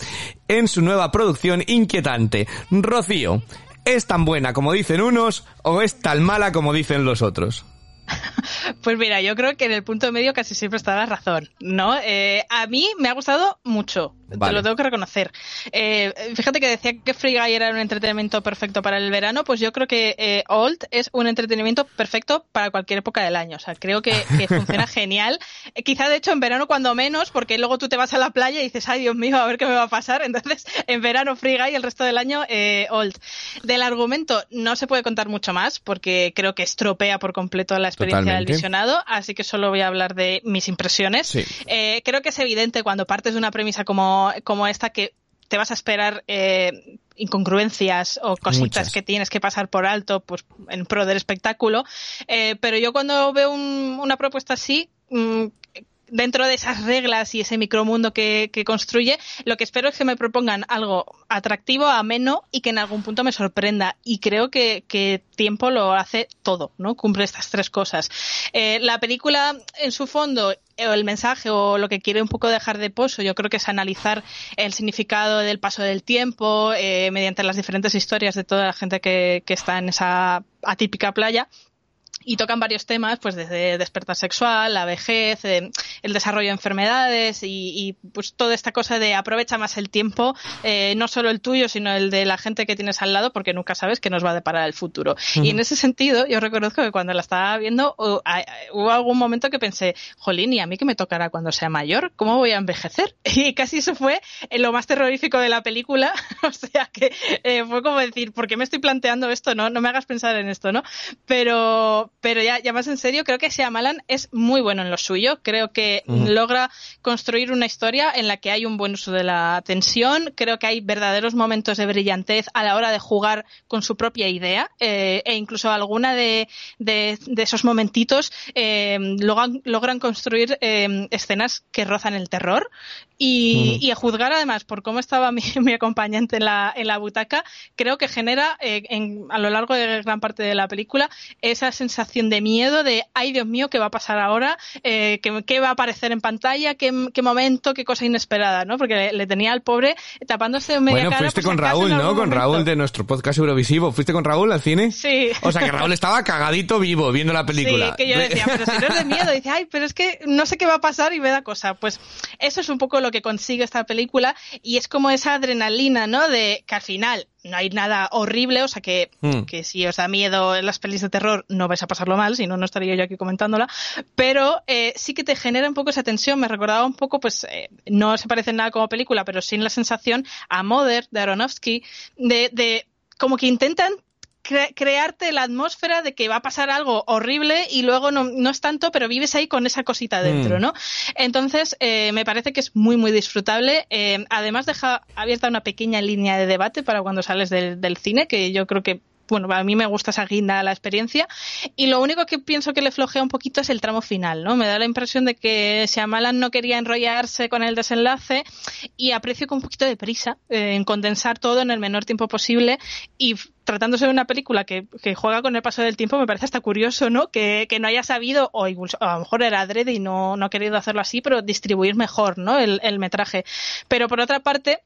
en su nueva producción inquietante, Rocío. ¿Es tan buena como dicen unos o es tan mala como dicen los otros? *laughs* Pues mira, yo creo que en el punto medio casi siempre está la razón, ¿no? Eh, a mí me ha gustado mucho, te lo tengo que reconocer. Eh, fíjate que decía que Free Guy era un entretenimiento perfecto para el verano, pues yo creo que eh, Old es un entretenimiento perfecto para cualquier época del año. O sea, creo que, *laughs* funciona genial. quizá de hecho en verano cuando menos, porque luego tú te vas a la playa y dices, ay Dios mío, a ver qué me va a pasar. *laughs* Entonces, en verano Free Guy, el resto del año Old. Del argumento no se puede contar mucho más, porque creo que estropea por completo la experiencia del visionado, así que solo voy a hablar de mis impresiones. Eh, creo que es evidente cuando partes de una premisa como, como esta que te vas a esperar eh, incongruencias o cositas que tienes que pasar por alto pues en pro del espectáculo. Eh, pero yo cuando veo una propuesta así mm, dentro de esas reglas y ese micromundo que, construye, lo que espero es que me propongan algo atractivo, ameno y que en algún punto me sorprenda. Y creo que, que tiempo lo hace todo, ¿no? Cumple estas tres cosas. Eh, la película, en su fondo, o el mensaje o lo que quiere un poco dejar de pozo, yo creo que es analizar el significado del paso del tiempo eh, mediante las diferentes historias de toda la gente que, que está en esa atípica playa y tocan varios temas, pues desde despertar sexual, la vejez, eh, el desarrollo de enfermedades y, pues toda esta cosa de aprovecha más el tiempo, eh, no solo el tuyo, sino el de la gente que tienes al lado, porque nunca sabes qué nos va a deparar el futuro. Y en ese sentido, yo reconozco que cuando la estaba viendo, hubo algún momento que pensé, jolín, ¿y a mí qué me tocará cuando sea mayor? ¿Cómo voy a envejecer? *laughs* Y casi eso fue lo más terrorífico de la película, *laughs* o sea que eh, fue como decir, ¿por qué me estoy planteando esto? No, no me hagas pensar en esto, ¿no? Pero, pero ya, ya más en serio, creo que Shyamalan es muy bueno en lo suyo. Creo que logra construir una historia en la que hay un buen uso de la tensión. Creo que hay verdaderos momentos de brillantez a la hora de jugar con su propia idea eh, e incluso alguna de, de, esos momentitos eh, logran, logran, construir eh, escenas que rozan el terror. Y, y, a juzgar además por cómo estaba *laughs* mi, mi acompañante en la, en la butaca, creo que genera en, a lo largo de gran parte de la película esa sensación de miedo de, ay Dios mío, ¿qué va a pasar ahora? Eh, ¿qué, va a aparecer en pantalla? ¿Qué, momento? ¿Qué cosa inesperada? ¿no? Porque le, tenía al pobre tapándose media bueno, cara. fuiste con Raúl, ¿no? Con Raúl de nuestro podcast Eurovisivo. ¿Fuiste con Raúl al cine? Sí. O sea que Raúl estaba cagadito vivo viendo la película. Sí, que yo decía, pero si no es de miedo. Dice, ay, pero es que no sé qué va a pasar y me da cosa. Pues eso es un poco lo que consigue esta película y es como esa adrenalina, ¿no? De que al final no hay nada horrible, o sea que, hmm. que si os da miedo en las pelis de terror no vais a pasarlo mal, si no, no estaría yo aquí comentándola, pero eh, sí que te genera un poco esa tensión, me recordaba un poco, pues eh, no se parece en nada como película, pero sin la sensación a Mother de Aronofsky, de, de como que intentan crearte la atmósfera de que va a pasar algo horrible y luego no, no es tanto, pero vives ahí con esa cosita dentro, mm. ¿no? Entonces, eh, me parece que es muy, muy disfrutable. Eh, además, deja abierta una pequeña línea de debate para cuando sales del, del cine, que yo creo que bueno, a mí me gusta esa guinda la experiencia. Y lo único que pienso que le flojea un poquito es el tramo final, ¿no? Me da la impresión de que Shyamalan no quería enrollarse con el desenlace y aprecio con un poquito de prisa eh, en condensar todo en el menor tiempo posible y tratándose de una película que, juega con el paso del tiempo, me parece hasta curioso, ¿no? Que, no haya sabido, o a lo mejor era adrede y no, no ha querido hacerlo así, pero distribuir mejor, ¿no? El, el metraje. Pero por otra parte,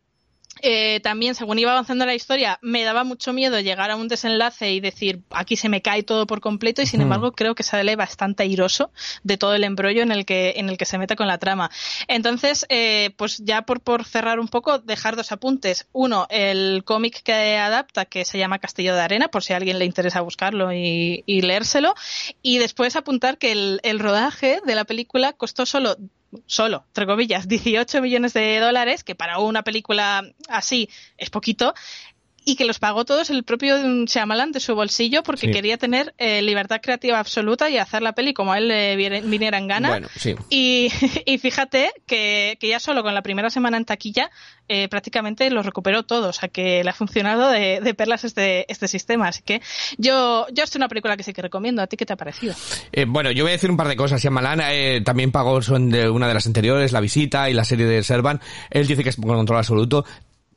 eh, también, según iba avanzando la historia, me daba mucho miedo llegar a un desenlace y decir, aquí se me cae todo por completo, y sin embargo creo que sale bastante airoso de todo el embrollo en el que, en el que se mete con la trama. Entonces, eh, pues ya por, por cerrar un poco, dejar dos apuntes. Uno, el cómic que adapta, que se llama Castillo de Arena, por si a alguien le interesa buscarlo y, y leérselo. Y después apuntar que el, el rodaje de la película costó solo solo, entre comillas, *laughs* 18 millones de dólares, que para una película así es poquito, y que los pagó todos el propio Shyamalan de su bolsillo porque Sí. quería tener eh, libertad creativa absoluta y hacer la peli como a él le viniera en gana. Bueno, sí. Y, *laughs* y fíjate que, que ya solo con la primera semana en taquilla eh, prácticamente los recuperó todos, o sea que le ha funcionado de, de perlas este, este sistema. Así que yo, yo es una película que sí que recomiendo. ¿A ti qué te ha parecido? Eh, bueno, yo voy a decir un par de cosas. Shyamalan eh, también pagó son de una de las anteriores, La Visita y la serie de Servan. Él dice que es con control absoluto.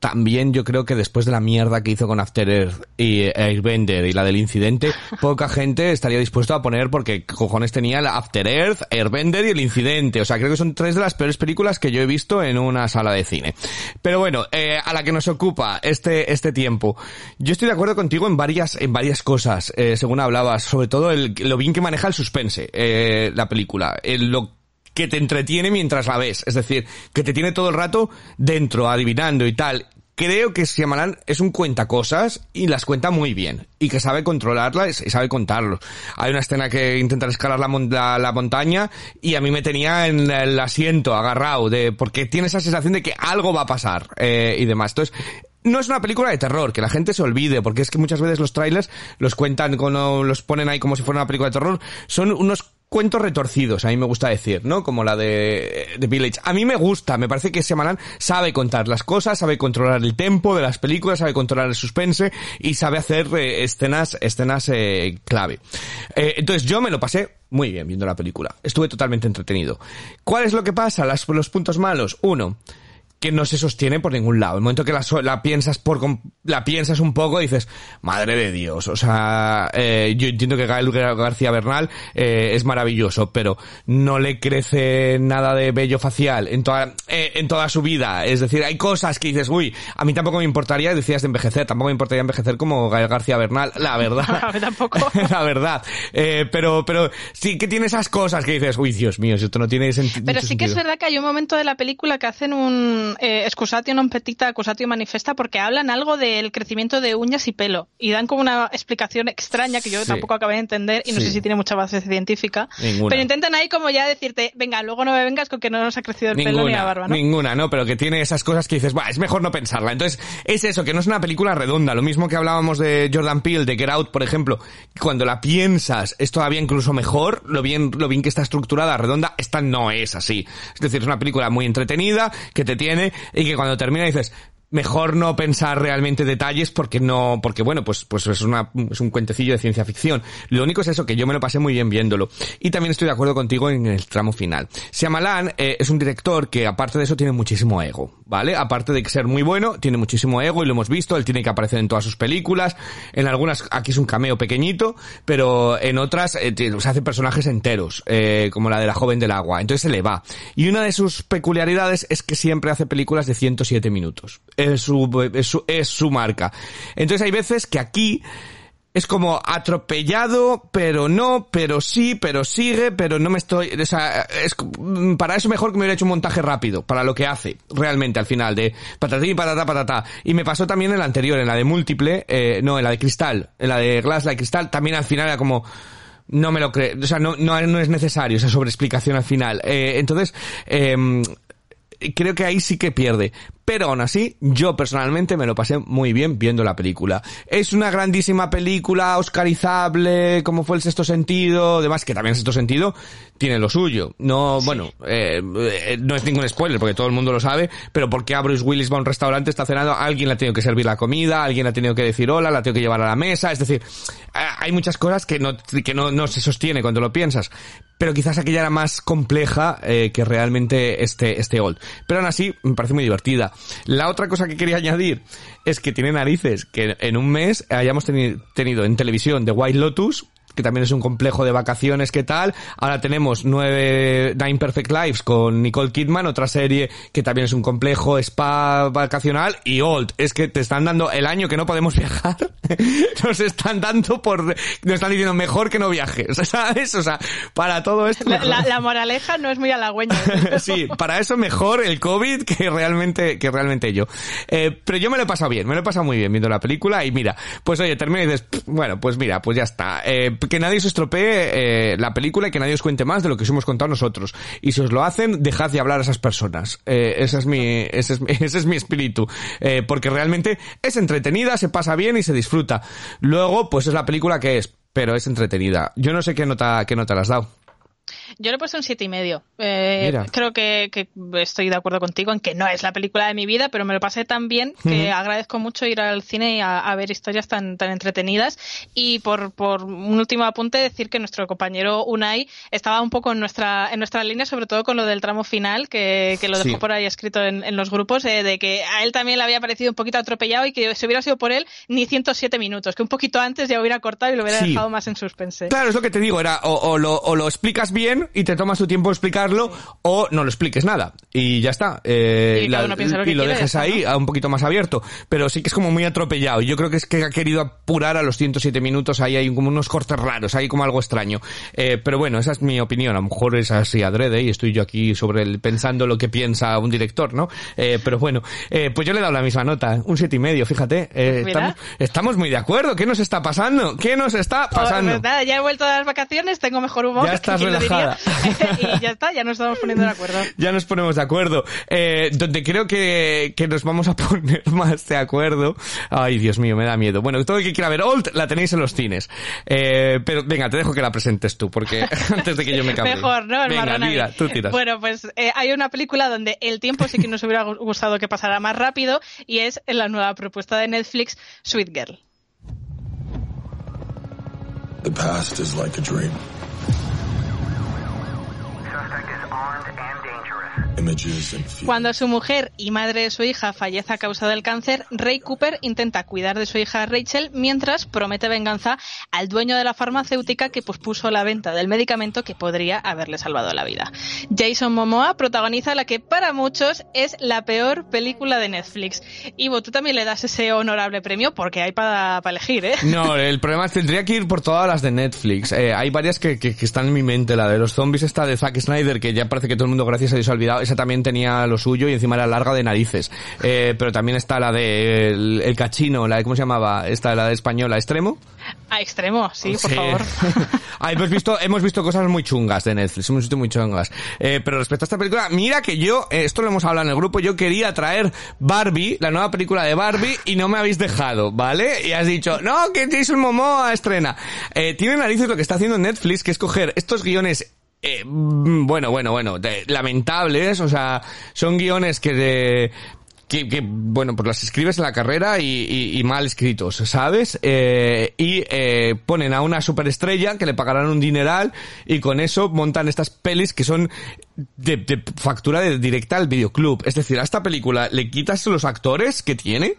También yo creo que después de la mierda que hizo con After Earth y eh, Airbender y la del incidente, *laughs* poca gente estaría dispuesto a poner porque cojones tenía la After Earth, Airbender y el incidente. O sea, creo que son tres de las peores películas que yo he visto en una sala de cine. Pero bueno, eh, a la que nos ocupa este, este tiempo. Yo estoy de acuerdo contigo en varias, en varias cosas, eh, según hablabas, sobre todo el, lo bien que maneja el suspense, eh, la película. El- lo que te entretiene mientras la ves. Es decir, que te tiene todo el rato dentro, adivinando y tal. Creo que Shyamalan es un cuentacosas y las cuenta muy bien. Y que sabe controlarlas y sabe contarlos. Hay una escena que intenta escalar la- la montaña y a mí me tenía en el asiento agarrado de, porque tiene esa sensación de que algo va a pasar, eh, y demás. Entonces, no es una película de terror, que la gente se olvide, porque es que muchas veces los trailers los cuentan, con, los ponen ahí como si fuera una película de terror. Son unos cuentos retorcidos, a mí me gusta decir, ¿no? Como la de, Village. A mí me gusta, me parece que Shyamalan sabe contar las cosas, sabe controlar el tempo de las películas, sabe controlar el suspense y sabe hacer eh, escenas, escenas eh, clave. Eh, entonces yo me lo pasé muy bien viendo la película. Estuve totalmente entretenido. ¿Cuál es lo que pasa? Las, los puntos malos. Uno, que no se sostiene por ningún lado. El momento que la, la piensas por la piensas un poco dices, madre de Dios, o sea, eh, yo entiendo que Gael Gar- García Bernal eh, es maravilloso, pero no le crece nada de bello facial en toda eh, en toda su vida. Es decir, hay cosas que dices, uy, a mí tampoco me importaría, decías de envejecer, tampoco me importaría envejecer como Gael García Bernal, la *laughs* verdad. Tampoco. *laughs* la verdad. Eh, pero, pero sí que tiene esas cosas que dices, uy, Dios mío, si esto no tiene senti- Pero sí que es sentido". verdad que hay un momento de la película que hacen un eh, excusatio non petita, accusatio manifesta, porque hablan algo del crecimiento de uñas y pelo. Y dan como una explicación extraña que yo Sí. tampoco acabé de entender y no Sí. sé si tiene mucha base científica. Ninguna. Pero intentan ahí como ya decirte, venga, luego no me vengas con que no nos ha crecido el pelo ni la barba, ¿no? Ninguna, ¿no? Pero que tiene esas cosas que dices, va, es mejor no pensarla. Entonces, es eso, que no es una película redonda. Lo mismo que hablábamos de Jordan Peele, de Get Out, por ejemplo. Cuando la piensas, es todavía incluso mejor. Lo bien, lo bien que está estructurada, redonda, esta no es así. Es decir, es una película muy entretenida, que te tiene, y que cuando termina dices, mejor no pensar realmente detalles porque no, porque bueno, pues, pues es una, es un cuentecillo de ciencia ficción. Lo único es eso, que yo me lo pasé muy bien viéndolo. Y también estoy de acuerdo contigo en el tramo final. Shyamalan eh, es un director que aparte de eso tiene muchísimo ego, ¿vale? Aparte de ser muy bueno, tiene muchísimo ego y lo hemos visto, él tiene que aparecer en todas sus películas. En algunas, aquí es un cameo pequeñito, pero en otras eh, se hace personajes enteros, eh, como la de la joven del agua. Entonces se le va. Y una de sus peculiaridades es que siempre hace películas de 107 minutos. Es su, es su, es su marca. Entonces hay veces que aquí es como atropellado, pero no, pero sí, pero sigue, pero no me estoy, o sea, es, mm, para eso mejor que me hubiera hecho un montaje rápido, para lo que hace, realmente, al final, de patatín, patata, patata. Y me pasó también en la anterior, en la de múltiple, eh, no, en la de cristal, en la de Glass, la de cristal, también al final era como, no me lo creo, o sea, no, no, no es necesario esa sobreexplicación al final. Eh, entonces, em, creo que ahí sí que pierde. Pero aún así, yo personalmente me lo pasé muy bien viendo la película. Es una grandísima película, oscarizable, como fue el sexto sentido, además que también el sexto sentido tiene lo suyo. No, bueno, eh, eh, no es ningún spoiler porque todo el mundo lo sabe, pero porque a Bruce Willis va a un restaurante, está cenando, alguien le ha tenido que servir la comida, alguien le ha tenido que decir hola, la ha tenido que llevar a la mesa, es decir, eh, hay muchas cosas que no, que no, no se sostiene cuando lo piensas. Pero quizás aquella era más compleja eh, que realmente este, este old. Pero aún así, me parece muy divertida. La otra cosa que quería añadir es que tiene narices que en un mes hayamos teni- tenido en televisión The White Lotus, que también es un complejo de vacaciones, ¿qué tal? Ahora tenemos nueve, Nine Perfect Lives con Nicole Kidman, otra serie que también es un complejo spa vacacional, y Old. Es que te están dando el año que no podemos *laughs* viajar, nos están dando por, nos están diciendo mejor que no viajes, *laughs* ¿sabes? O sea, para todo esto... La, mejor- la- la moraleja no es muy halagüeña. *laughs* sí, para eso mejor el COVID que realmente, que realmente yo. Eh, pero yo me lo he pasado bien, me lo he pasado muy bien viendo la película y mira, pues oye, termina y dices, "Pff, bueno, pues mira, pues ya está. Eh, que nadie se estropee eh, la película y que nadie os cuente más de lo que os hemos contado nosotros. Y si os lo hacen, dejad de hablar a esas personas. Eh, ese es mi, ese es, *laughs* ese es mi espíritu. Eh, porque realmente es entretenida, se pasa bien y se disfruta. Luego, pues es la película que es, pero es entretenida. Yo no sé qué nota, qué nota le has dado. Yo le he puesto un siete y medio. Eh, creo que, que estoy de acuerdo contigo en que no es la película de mi vida, pero me lo pasé tan bien que agradezco mucho ir al cine y a, a ver historias tan, tan entretenidas. Y por, por un último apunte, decir que nuestro compañero Unai estaba un poco en nuestra, en nuestra línea, sobre todo con lo del tramo final, que, que lo dejó Sí. por ahí escrito en, en los grupos, eh, de que a él también le había parecido un poquito atropellado y que si hubiera sido por él, ni 107 minutos, que un poquito antes ya hubiera cortado y lo hubiera Sí. dejado más en suspense. Claro, es lo que te digo, era o, o lo, o lo explicas bien y te tomas tu tiempo explicarlo, o no lo expliques nada. Y ya está. Eh, Y lo que y lo quiere, dejes ahí, a un poquito más abierto. Pero sí que es como muy atropellado. Yo creo que es que ha querido apurar a los 107 minutos. Ahí hay como unos cortes raros, hay como algo extraño. Eh, pero bueno, esa es mi opinión. A lo mejor es así adrede y estoy yo aquí sobre el, pensando lo que piensa un director, ¿no? Eh, pero bueno, eh, pues yo le he dado la misma nota, un siete y medio, fíjate. Mira. estamos, estamos muy de acuerdo. ¿Qué nos está pasando? ¿Qué nos está Oh, pasando? pues nada, ya he vuelto de las vacaciones, tengo mejor humor. Ya estás *laughs* ¿quién lo diría? *laughs* y ya está, ya nos estamos poniendo de acuerdo. *laughs* Ya nos ponemos de acuerdo. Eh, donde creo que, que nos vamos a *laughs* poner más de acuerdo. Ay, Dios mío, me da miedo. Bueno, todo el que quiera ver Old la tenéis en los cines. Eh, pero venga, te dejo que la presentes tú, porque antes de que yo me cambie. Mejor, ¿no? El venga, mira, tú tiras. Bueno, pues eh, hay una película donde el tiempo sí que nos hubiera gu- gustado que pasara más rápido y es la nueva propuesta de Netflix, Sweet Girl. The past is like a dream. armed Cuando su mujer y madre de su hija fallece a causa del cáncer, Ray Cooper intenta cuidar de su hija Rachel mientras promete venganza al dueño de la farmacéutica que pospuso la venta del medicamento que podría haberle salvado la vida. Jason Momoa protagoniza la que para muchos es la peor película de Netflix. Ivo, tú también le das ese honorable premio porque hay para elegir, ¿eh? No, el problema es que tendría que ir por todas las de Netflix. Eh, hay varias que, que, que están en mi mente. La de los zombies esta de Zack Snyder, que ya parece que todo el mundo gracias a Dios ha olvidado. Esa también tenía lo suyo y encima era larga de narices. Eh, pero también está la de el, el cachino, la de, ¿cómo se llamaba? Esta, la de española, extremo. A extremo, sí, por Sí. favor. *laughs* Ah, hemos visto, hemos visto cosas muy chungas de Netflix, hemos visto muy chungas. Eh, pero respecto a esta película, mira que yo, eh, esto lo hemos hablado en el grupo, yo quería traer Barbie, la nueva película de Barbie, y no me habéis dejado, ¿vale? Y has dicho, no, que Jason Momoa estrena. Eh, tiene narices lo que está haciendo Netflix, que es coger estos guiones eh, mm, bueno, bueno, bueno, lamentables, o sea, son guiones que de, que, que, bueno, pues las escribes en la carrera y, y- y mal escritos, ¿sabes? Eh, y eh, ponen a una superestrella que le pagarán un dineral y con eso montan estas pelis que son de, de factura de- directa al videoclub. Es decir, a esta película le quitas los actores que tiene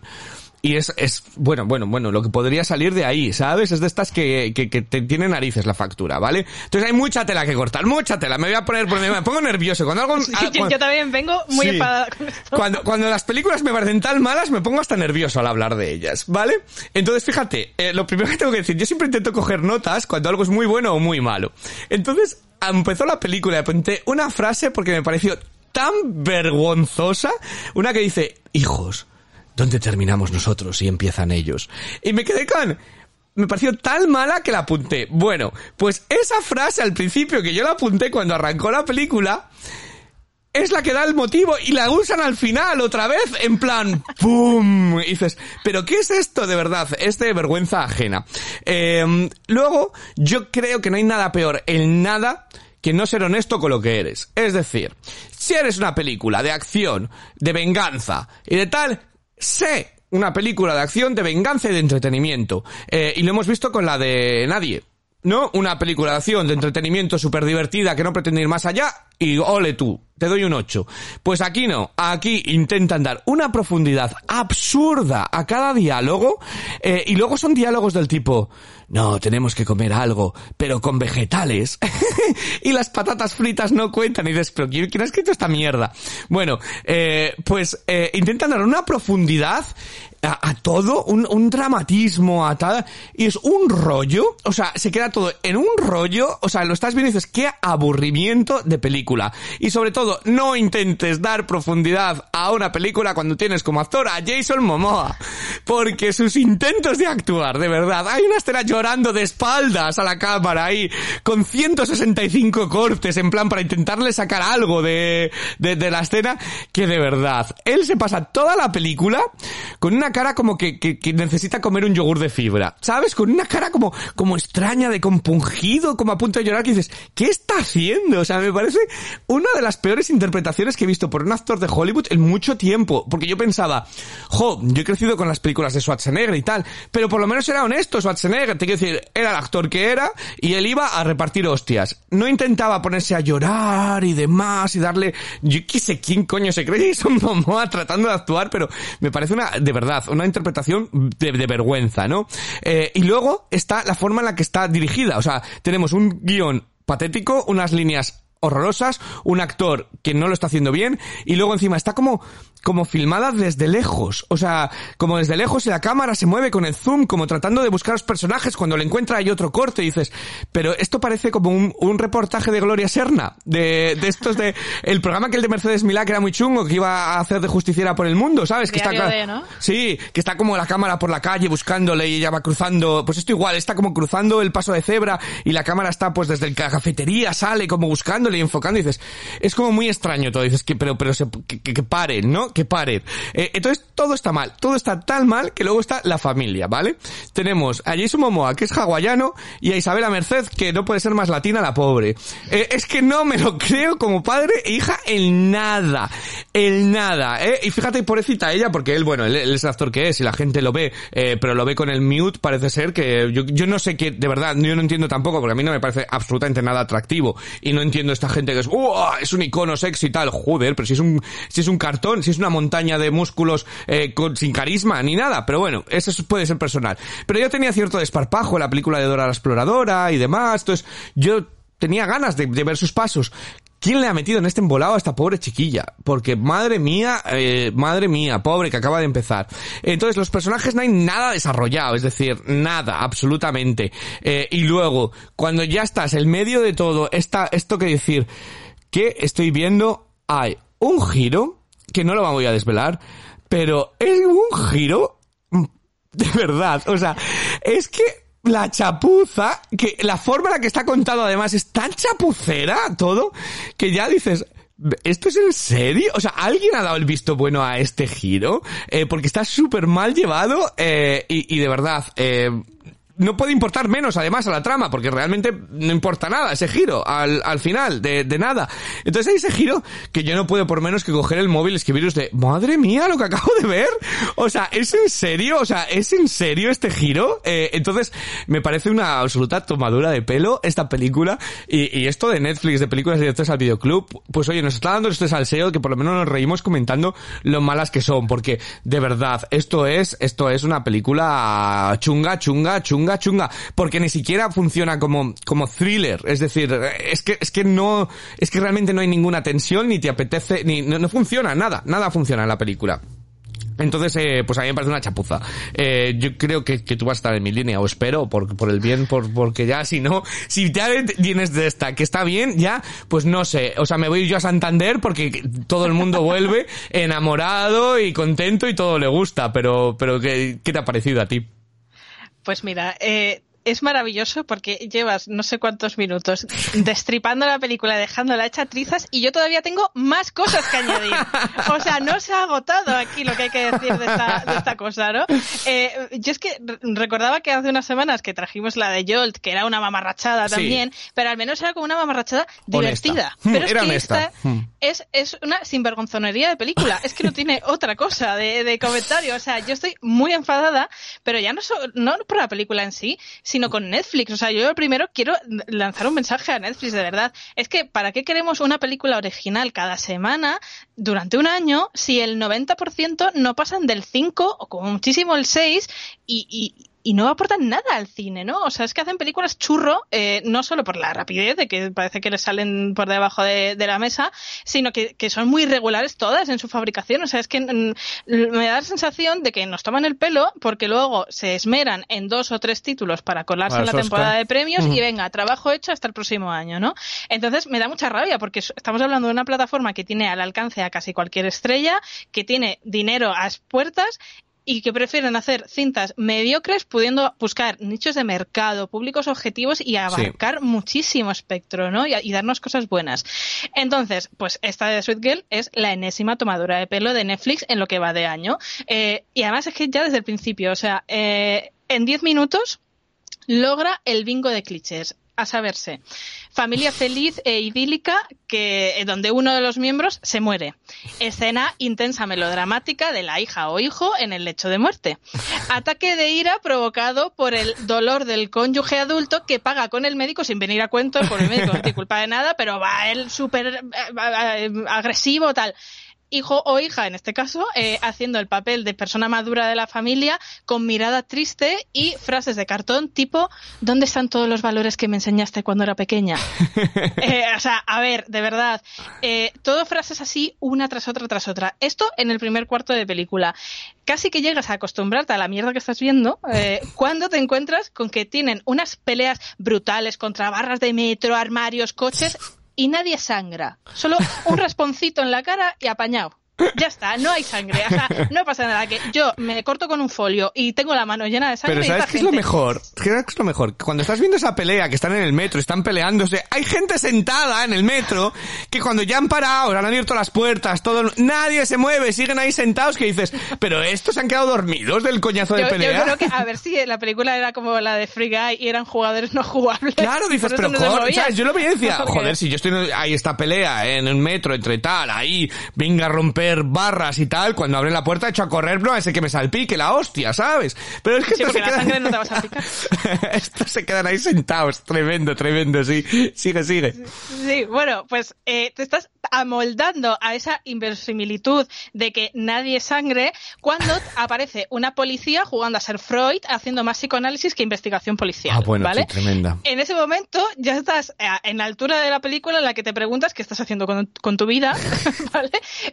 y es, es, bueno, bueno, bueno, lo que podría salir de ahí, ¿sabes? Es de estas que, que, que te tiene narices la factura, ¿vale? Entonces hay mucha tela que cortar, mucha tela. Me voy a poner, me pongo nervioso. Cuando algo... *laughs* ah, yo, cuando- yo también vengo muy Sí. enfadada con esto. cuando, cuando las películas me parecen tan malas, me pongo hasta nervioso al hablar de ellas, ¿vale? Entonces, fíjate, eh, lo primero que tengo que decir, yo siempre intento coger notas cuando algo es muy bueno o muy malo. Entonces, empezó la película y apunté una frase porque me pareció tan vergonzosa, una que dice, hijos, ¿dónde terminamos nosotros y empiezan ellos? Y me quedé con... Me pareció tan mala que la apunté. Bueno, pues esa frase al principio que yo la apunté cuando arrancó la película, es la que da el motivo y la usan al final otra vez en plan *laughs* ¡pum! Y dices, ¿pero qué es esto de verdad? Es de vergüenza ajena. Eh, luego, yo creo que no hay nada peor en nada que no ser honesto con lo que eres. Es decir, si eres una película de acción, de venganza y de tal, sé una película de acción, de venganza y de entretenimiento. Eh, y lo hemos visto con la de Nadie. ¿no? Una película de acción, de entretenimiento súper divertida que no pretende ir más allá y ole tú, te doy un 8. Pues aquí no, aquí intentan dar una profundidad absurda a cada diálogo eh, y luego son diálogos del tipo, no, tenemos que comer algo, pero con vegetales *laughs* y las patatas fritas no cuentan y dices, pero ¿quién, ha escrito esta mierda? Bueno, eh, pues eh, intentan dar una profundidad a, a todo, un, un dramatismo, a tal, y es un rollo, o sea, se queda todo en un rollo, o sea, lo estás viendo y dices, qué aburrimiento de película. Y sobre todo, no intentes dar profundidad a una película cuando tienes como actor a Jason Momoa. Porque sus intentos de actuar, de verdad, hay una escena llorando de espaldas a la cámara ahí, con 165 cortes en plan para intentarle sacar algo de, de, la escena, que de verdad, él se pasa toda la película con una cara como que, que, que necesita comer un yogur de fibra, ¿sabes? Con una cara como, como extraña, de compungido, como a punto de llorar, que dices, ¿qué está haciendo? O sea, me parece una de las peores interpretaciones que he visto por un actor de Hollywood en mucho tiempo, porque yo pensaba, jo, yo he crecido con las películas de Schwarzenegger y tal, pero por lo menos era honesto Schwarzenegger, te quiero decir, era el actor que era y él iba a repartir hostias. No intentaba ponerse a llorar y demás y darle, yo qué sé quién coño se cree Jason Momoa tratando de actuar, pero me parece una, de verdad, una interpretación de, vergüenza, ¿no? Eh, y luego está la forma en la que está dirigida, o sea, tenemos un guion patético, unas líneas horrorosas, un actor que no lo está haciendo bien y luego encima está como como filmada desde lejos, o sea, como desde lejos y la cámara se mueve con el zoom, como tratando de buscar los personajes, cuando le encuentra hay otro corte y dices, pero esto parece como un, un reportaje de Gloria Serna, de, de estos de, *laughs* el programa que el de Mercedes Milá, que era muy chungo, que iba a hacer de justiciera por el mundo, ¿sabes? Que está, sí, que está como la cámara por la calle buscándole y ella va cruzando, pues esto igual, está como cruzando el paso de cebra y la cámara está pues desde la cafetería, sale como buscándole y enfocando y dices, es como muy extraño todo, dices que, pero, pero se, que, que pare, ¿no? Que pare. Eh, entonces todo está mal, todo está tan mal que luego está la familia, ¿vale? Tenemos a Jason Momoa, que es hawaiano, y a Isabela Merced, que no puede ser más latina la pobre. Eh, es que no me lo *laughs* creo como padre e hija el nada, el nada, ¿eh? Y fíjate, pobrecita ella, porque él, bueno, él, es el actor que es y la gente lo ve, eh, pero lo ve con el mute, parece ser que yo, yo no sé qué, de verdad, yo no entiendo tampoco, porque a mí no me parece absolutamente nada atractivo, y no entiendo esta gente que es, es un icono sexy y tal, joder, pero si es un, si es un cartón, si es montaña de músculos eh, sin carisma ni nada, pero bueno, eso puede ser personal. Pero yo tenía cierto desparpajo en la película de Dora la Exploradora y demás, entonces yo tenía ganas de, ver sus pasos. ¿Quién le ha metido en este embolado a esta pobre chiquilla? Porque madre mía, eh, madre mía, pobre que acaba de empezar. Entonces los personajes no hay nada desarrollado, es decir, nada, absolutamente. Eh, y luego, cuando ya estás en medio de todo, está esto que decir, que estoy viendo, hay un giro que no lo voy a desvelar, pero es un giro de verdad. O sea, es que la chapuza, que la forma en la que está contado además es tan chapucera todo, que ya dices, ¿Esto es en serio? O sea, ¿alguien ha dado el visto bueno a este giro? Eh, porque está súper mal llevado eh, y, de verdad, eh, no puede importar menos además a la trama, porque realmente no importa nada ese giro al, al final, de, de nada. Entonces hay ese giro que yo no puedo por menos que coger el móvil y escribiros de, madre mía, lo que acabo de ver. O sea, ¿es en serio? O sea, ¿es en serio este giro? Eh, entonces, me parece una absoluta tomadura de pelo esta película y, y esto de Netflix, de películas directas al videoclub, pues oye, nos está dando este salseo que por lo menos nos reímos comentando lo malas que son, porque de verdad, esto es, esto es una película chunga, chunga, chunga chunga, porque ni siquiera funciona como, como thriller, es decir, es que, es que no, es que realmente no hay ninguna tensión, ni te apetece, ni, no, funciona, nada, nada funciona en la película. Entonces, eh, pues a mí me parece una chapuza. Eh, yo creo que, que, tú vas a estar en mi línea, o espero, por, por el bien, por, porque ya, si no, si ya tienes de esta, que está bien, ya, pues no sé, o sea, me voy yo a Santander porque todo el mundo vuelve *laughs* enamorado y contento y todo le gusta, pero, pero ¿qué, qué te ha parecido a ti? Pues mira, eh, es maravilloso porque llevas no sé cuántos minutos destripando la película, dejándola hecha trizas y yo todavía tengo más cosas que añadir. O sea, no se ha agotado aquí lo que hay que decir de esta, de esta cosa, ¿no? Eh, yo es que recordaba que hace unas semanas que trajimos la de Jolt, que era una mamarrachada también, pero al menos era como una mamarrachada divertida. Pero es que esta hmm. Es, es una sinvergonzonería de película. Es que no tiene *laughs* otra cosa de, de comentario. O sea, yo estoy muy enfadada, pero ya no, no por la película en sí, sino con Netflix. O sea, yo primero quiero lanzar un mensaje a Netflix, de verdad. Es que, ¿para qué queremos una película original cada semana durante un año si el 90% no pasan del 5 o como muchísimo el 6 y, y no aportan nada al cine, ¿no? O sea, es que hacen películas churro, eh, no solo por la rapidez, de que parece que les salen por debajo de, la mesa, sino que, que, son muy irregulares todas en su fabricación. O sea, es que mm, me da la sensación de que nos toman el pelo porque luego se esmeran en dos o tres títulos para colarse en la temporada de premios y venga, trabajo hecho hasta el próximo año, ¿no? Entonces me da mucha rabia porque estamos hablando de una plataforma que tiene al alcance a casi cualquier estrella, que tiene dinero a puertas y que prefieren hacer cintas mediocres pudiendo buscar nichos de mercado, públicos objetivos y abarcar muchísimo espectro, ¿no? Y, darnos cosas buenas. Entonces, pues esta de Sweet Girl es la enésima tomadura de pelo de Netflix en lo que va de año. Eh, y además es que ya desde el principio, o sea, eh, en 10 minutos logra el bingo de clichés a saberse, familia feliz e idílica que eh, donde uno de los miembros se muere. Escena intensa melodramática de la hija o hijo en el lecho de muerte. Ataque de ira provocado por el dolor del cónyuge adulto que paga con el médico sin venir a cuento, por el médico no tiene culpa de nada, pero va él súper eh, eh, agresivo tal hijo o hija, en este caso, eh, haciendo el papel de persona madura de la familia con mirada triste y frases de cartón tipo ¿dónde están todos los valores que me enseñaste cuando era pequeña? *laughs* Eh, o sea, a ver, de verdad, eh, todo frases así una tras otra tras otra. Esto en el primer cuarto de película. Casi que llegas a acostumbrarte a la mierda que estás viendo cuando te encuentras con que tienen unas peleas brutales contra barras de metro, armarios, coches y nadie sangra. Solo un *laughs* rasponcito en la cara y apañado. Ya está, no hay sangre, o sea, no pasa nada, que yo me corto con un folio y tengo la mano llena de sangre. Pero ¿sabes qué es lo mejor? ¿Qué es lo mejor? Cuando estás viendo esa pelea, que están en el metro, están peleándose, hay gente sentada en el metro que cuando ya han parado, han abierto las puertas, todo, nadie se mueve, siguen ahí sentados que dices, pero estos se han quedado dormidos del coñazo de pelea. Yo creo que, a ver si la película era como la de Free Guy y eran jugadores no jugables. Claro, dices, pero yo lo veía y decía, joder, si yo estoy ahí esta pelea en el metro entre tal, ahí, venga a romper barras y tal, cuando abre la puerta hecho a correr, no ese que me salpique la hostia, ¿sabes? Pero es que sí, porque la sangre no te a *laughs* estos se quedan ahí sentados, tremendo, tremendo, sí. Sigue, sigue. Sí, bueno, pues eh, te estás amoldando a esa inverosimilitud de que nadie sangre cuando aparece una policía jugando a ser Freud haciendo más psicoanálisis que investigación policial. Ah, bueno, ¿vale? tremenda. En ese momento ya estás eh, en la altura de la película en la que te preguntas qué estás haciendo con, con tu vida, *laughs* ¿vale?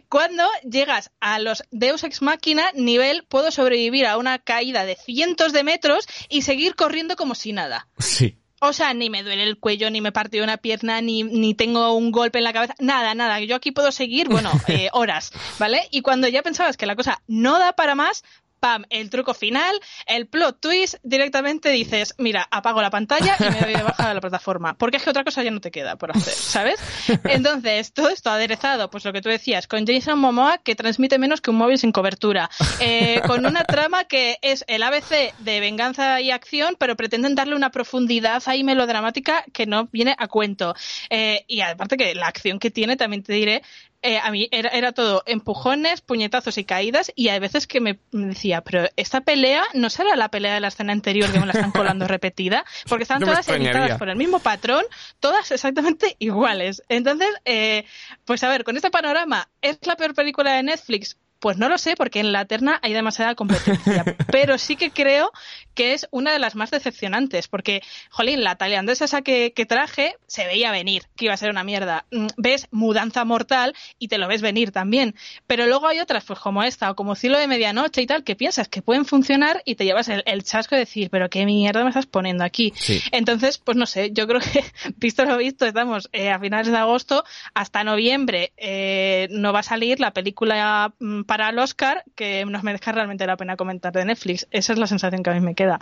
Cuando llegas a los Deus Ex Machina nivel puedo sobrevivir a una caída de cientos de metros y seguir corriendo como si nada. Sí. O sea, ni me duele el cuello, ni me partió una pierna, ni, ni tengo un golpe en la cabeza, nada, nada. Yo aquí puedo seguir, bueno, *laughs* eh, horas, ¿vale? Y cuando ya pensabas que la cosa no da para más, pam, el truco final, el plot twist, directamente dices, mira, apago la pantalla y me doy de baja de la plataforma. Porque es que otra cosa ya no te queda por hacer, ¿sabes? Entonces, todo esto aderezado, pues lo que tú decías, con Jason Momoa que transmite menos que un móvil sin cobertura, eh, con una trama que es el ABC de venganza y acción, pero pretenden darle una profundidad ahí melodramática que no viene a cuento. Eh, y aparte que la acción que tiene, también te diré, eh, a mí era, era, todo empujones, puñetazos y caídas y hay veces que me, decía, pero esta pelea no será la pelea de la escena anterior que me la están colando *laughs* repetida, porque están todas editadas por el mismo patrón, todas exactamente iguales. Entonces, eh, pues a ver, con este panorama, ¿es la peor película de Netflix? Pues no lo sé, porque en la terna hay demasiada competencia. *laughs* pero sí que creo que es una de las más decepcionantes, porque, jolín, la tailandesa esa que, que traje se veía venir, que iba a ser una mierda. Mm, ves mudanza mortal y te lo ves venir también. Pero luego hay otras, pues como esta, o como Cielo de Medianoche y tal, que piensas que pueden funcionar y te llevas el, chasco de decir, pero qué mierda me estás poniendo aquí. Entonces, pues no sé, yo creo que, *laughs* visto lo visto, estamos eh, a finales de agosto, hasta noviembre eh, no va a salir la película mm, para el Oscar que nos merezca realmente la pena comentar de Netflix. Esa es la sensación que a mí me queda.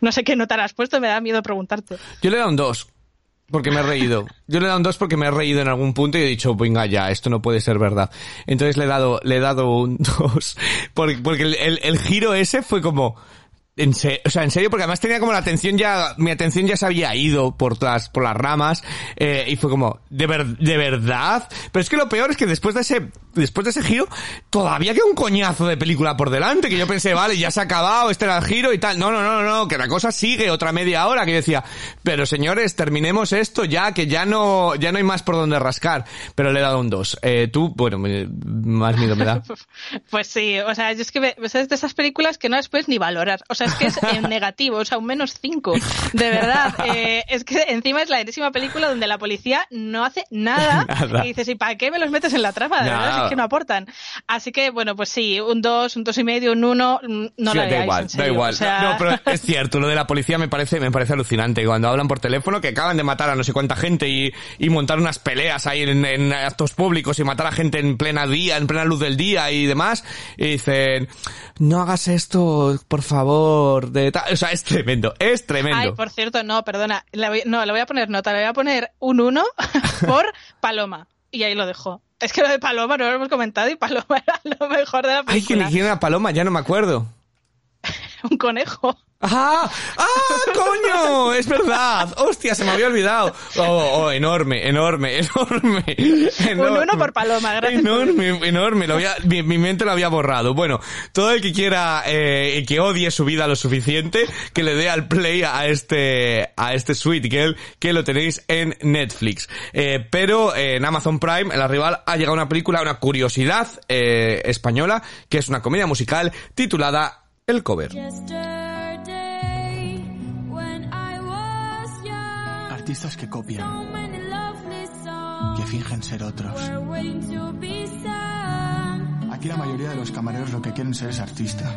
No sé qué nota has puesto, me da miedo preguntarte. Yo le he dado un 2. Porque me he reído. Yo le he dado un 2 porque me he reído en algún punto y he dicho, venga ya, esto no puede ser verdad. Entonces le he dado, le he dado un *laughs* 2. Porque, porque el, el giro ese fue como, en serio, o sea, en serio, porque además tenía como la atención ya, mi atención ya se había ido por las, por las ramas, eh, y fue como, ¿de, ver, ¿de verdad? Pero es que lo peor es que después de ese después de ese giro, todavía queda un coñazo de película por delante, que yo pensé, vale, ya se ha acabado, este era el giro y tal. No, no, no, no, que la cosa sigue otra media hora, que yo decía, pero señores, terminemos esto ya, que ya no, ya no hay más por donde rascar. Pero le he dado un 2. Eh, tú, bueno, más miedo me da. *laughs* Pues sí, o sea, es que es de esas películas que no después ni valorar. Es que es en negativo, o sea, un menos 5. De verdad. *laughs* Eh, es que encima es la enésima película donde la policía no hace nada. *laughs* Y dices, ¿y para qué me los metes en la trama? De verdad, es que no aportan. Así que, bueno, pues sí, un 2, un dos y medio, un 1, mm, no la da igual, da igual. No, pero es *laughs* cierto, lo de la policía me parece, me parece alucinante. Cuando hablan por teléfono que acaban de matar a no sé cuánta gente y, y montar unas peleas ahí en, en actos públicos y matar a gente en plena día, en plena luz del día y demás, y dicen, no hagas esto, por favor, de O sea, es tremendo, es tremendo. Ay, por cierto, no, perdona, no, le voy a poner nota, le voy a poner un 1 *laughs* por Paloma. Y ahí lo dejo. Es que lo de Paloma no lo hemos comentado y Paloma *laughs* era lo mejor de la película. Ay, que eligieron a Paloma, ya no me acuerdo. *laughs* un conejo. ¡Ah! ¡Ah, coño! Es verdad. Hostia, se me había olvidado. Oh, oh enorme, enorme, enorme, enorme. Un uno por paloma, gracias. Enorme, enorme. Lo había, mi, mente lo había borrado. Bueno, todo el que quiera eh, que odie su vida lo suficiente, que le dé al play a este, a este Sweet Girl, que lo tenéis en Netflix. Eh, pero en Amazon Prime, en la rival, ha llegado una película, una curiosidad eh, española, que es una comedia musical titulada El Cover. artistas que copian, que fingen ser otros. Aquí la mayoría de los camareros lo que quieren ser es artista.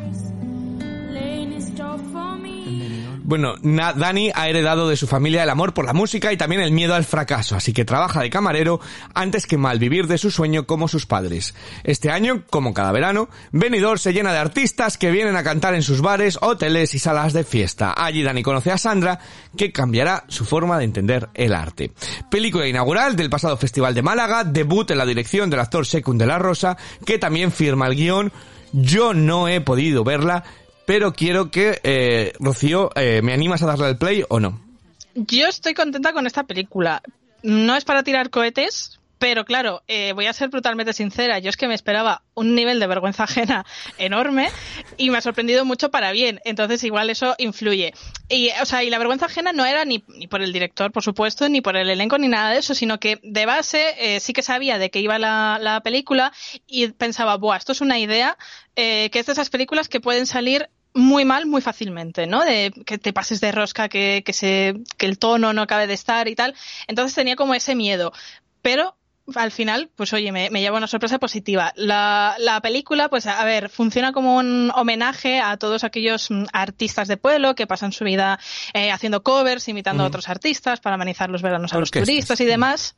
Bueno, Dani ha heredado de su familia el amor por la música y también el miedo al fracaso, así que trabaja de camarero antes que malvivir de su sueño como sus padres. Este año, como cada verano, Benidorm se llena de artistas que vienen a cantar en sus bares, hoteles y salas de fiesta. Allí Dani conoce a Sandra, que cambiará su forma de entender el arte. Película inaugural del pasado Festival de Málaga, debut en la dirección del actor Secund de la Rosa, que también firma el guion. Yo no he podido verla, pero quiero que, eh, Rocío, eh, ¿me animas a darle el play o no? Yo estoy contenta con esta película. No es para tirar cohetes, pero claro, eh, voy a ser brutalmente sincera. Yo es que me esperaba un nivel de vergüenza *laughs* ajena enorme y me ha sorprendido mucho para bien. Entonces, igual eso influye. Y, o sea, y la vergüenza ajena no era ni, ni por el director, por supuesto, ni por el elenco, ni nada de eso, sino que de base eh, sí que sabía de qué iba la, la película y pensaba, buah, esto es una idea eh, que es de esas películas que pueden salir muy mal muy fácilmente, ¿no? De que te pases de rosca, que, que, se, que el tono no acabe de estar y tal. Entonces tenía como ese miedo. Pero al final, pues oye, me, me lleva una sorpresa positiva. La, la, película, pues a ver, funciona como un homenaje a todos aquellos mm, artistas de pueblo que pasan su vida eh, haciendo covers, imitando a otros artistas para amenizar los veranos a los turistas y demás.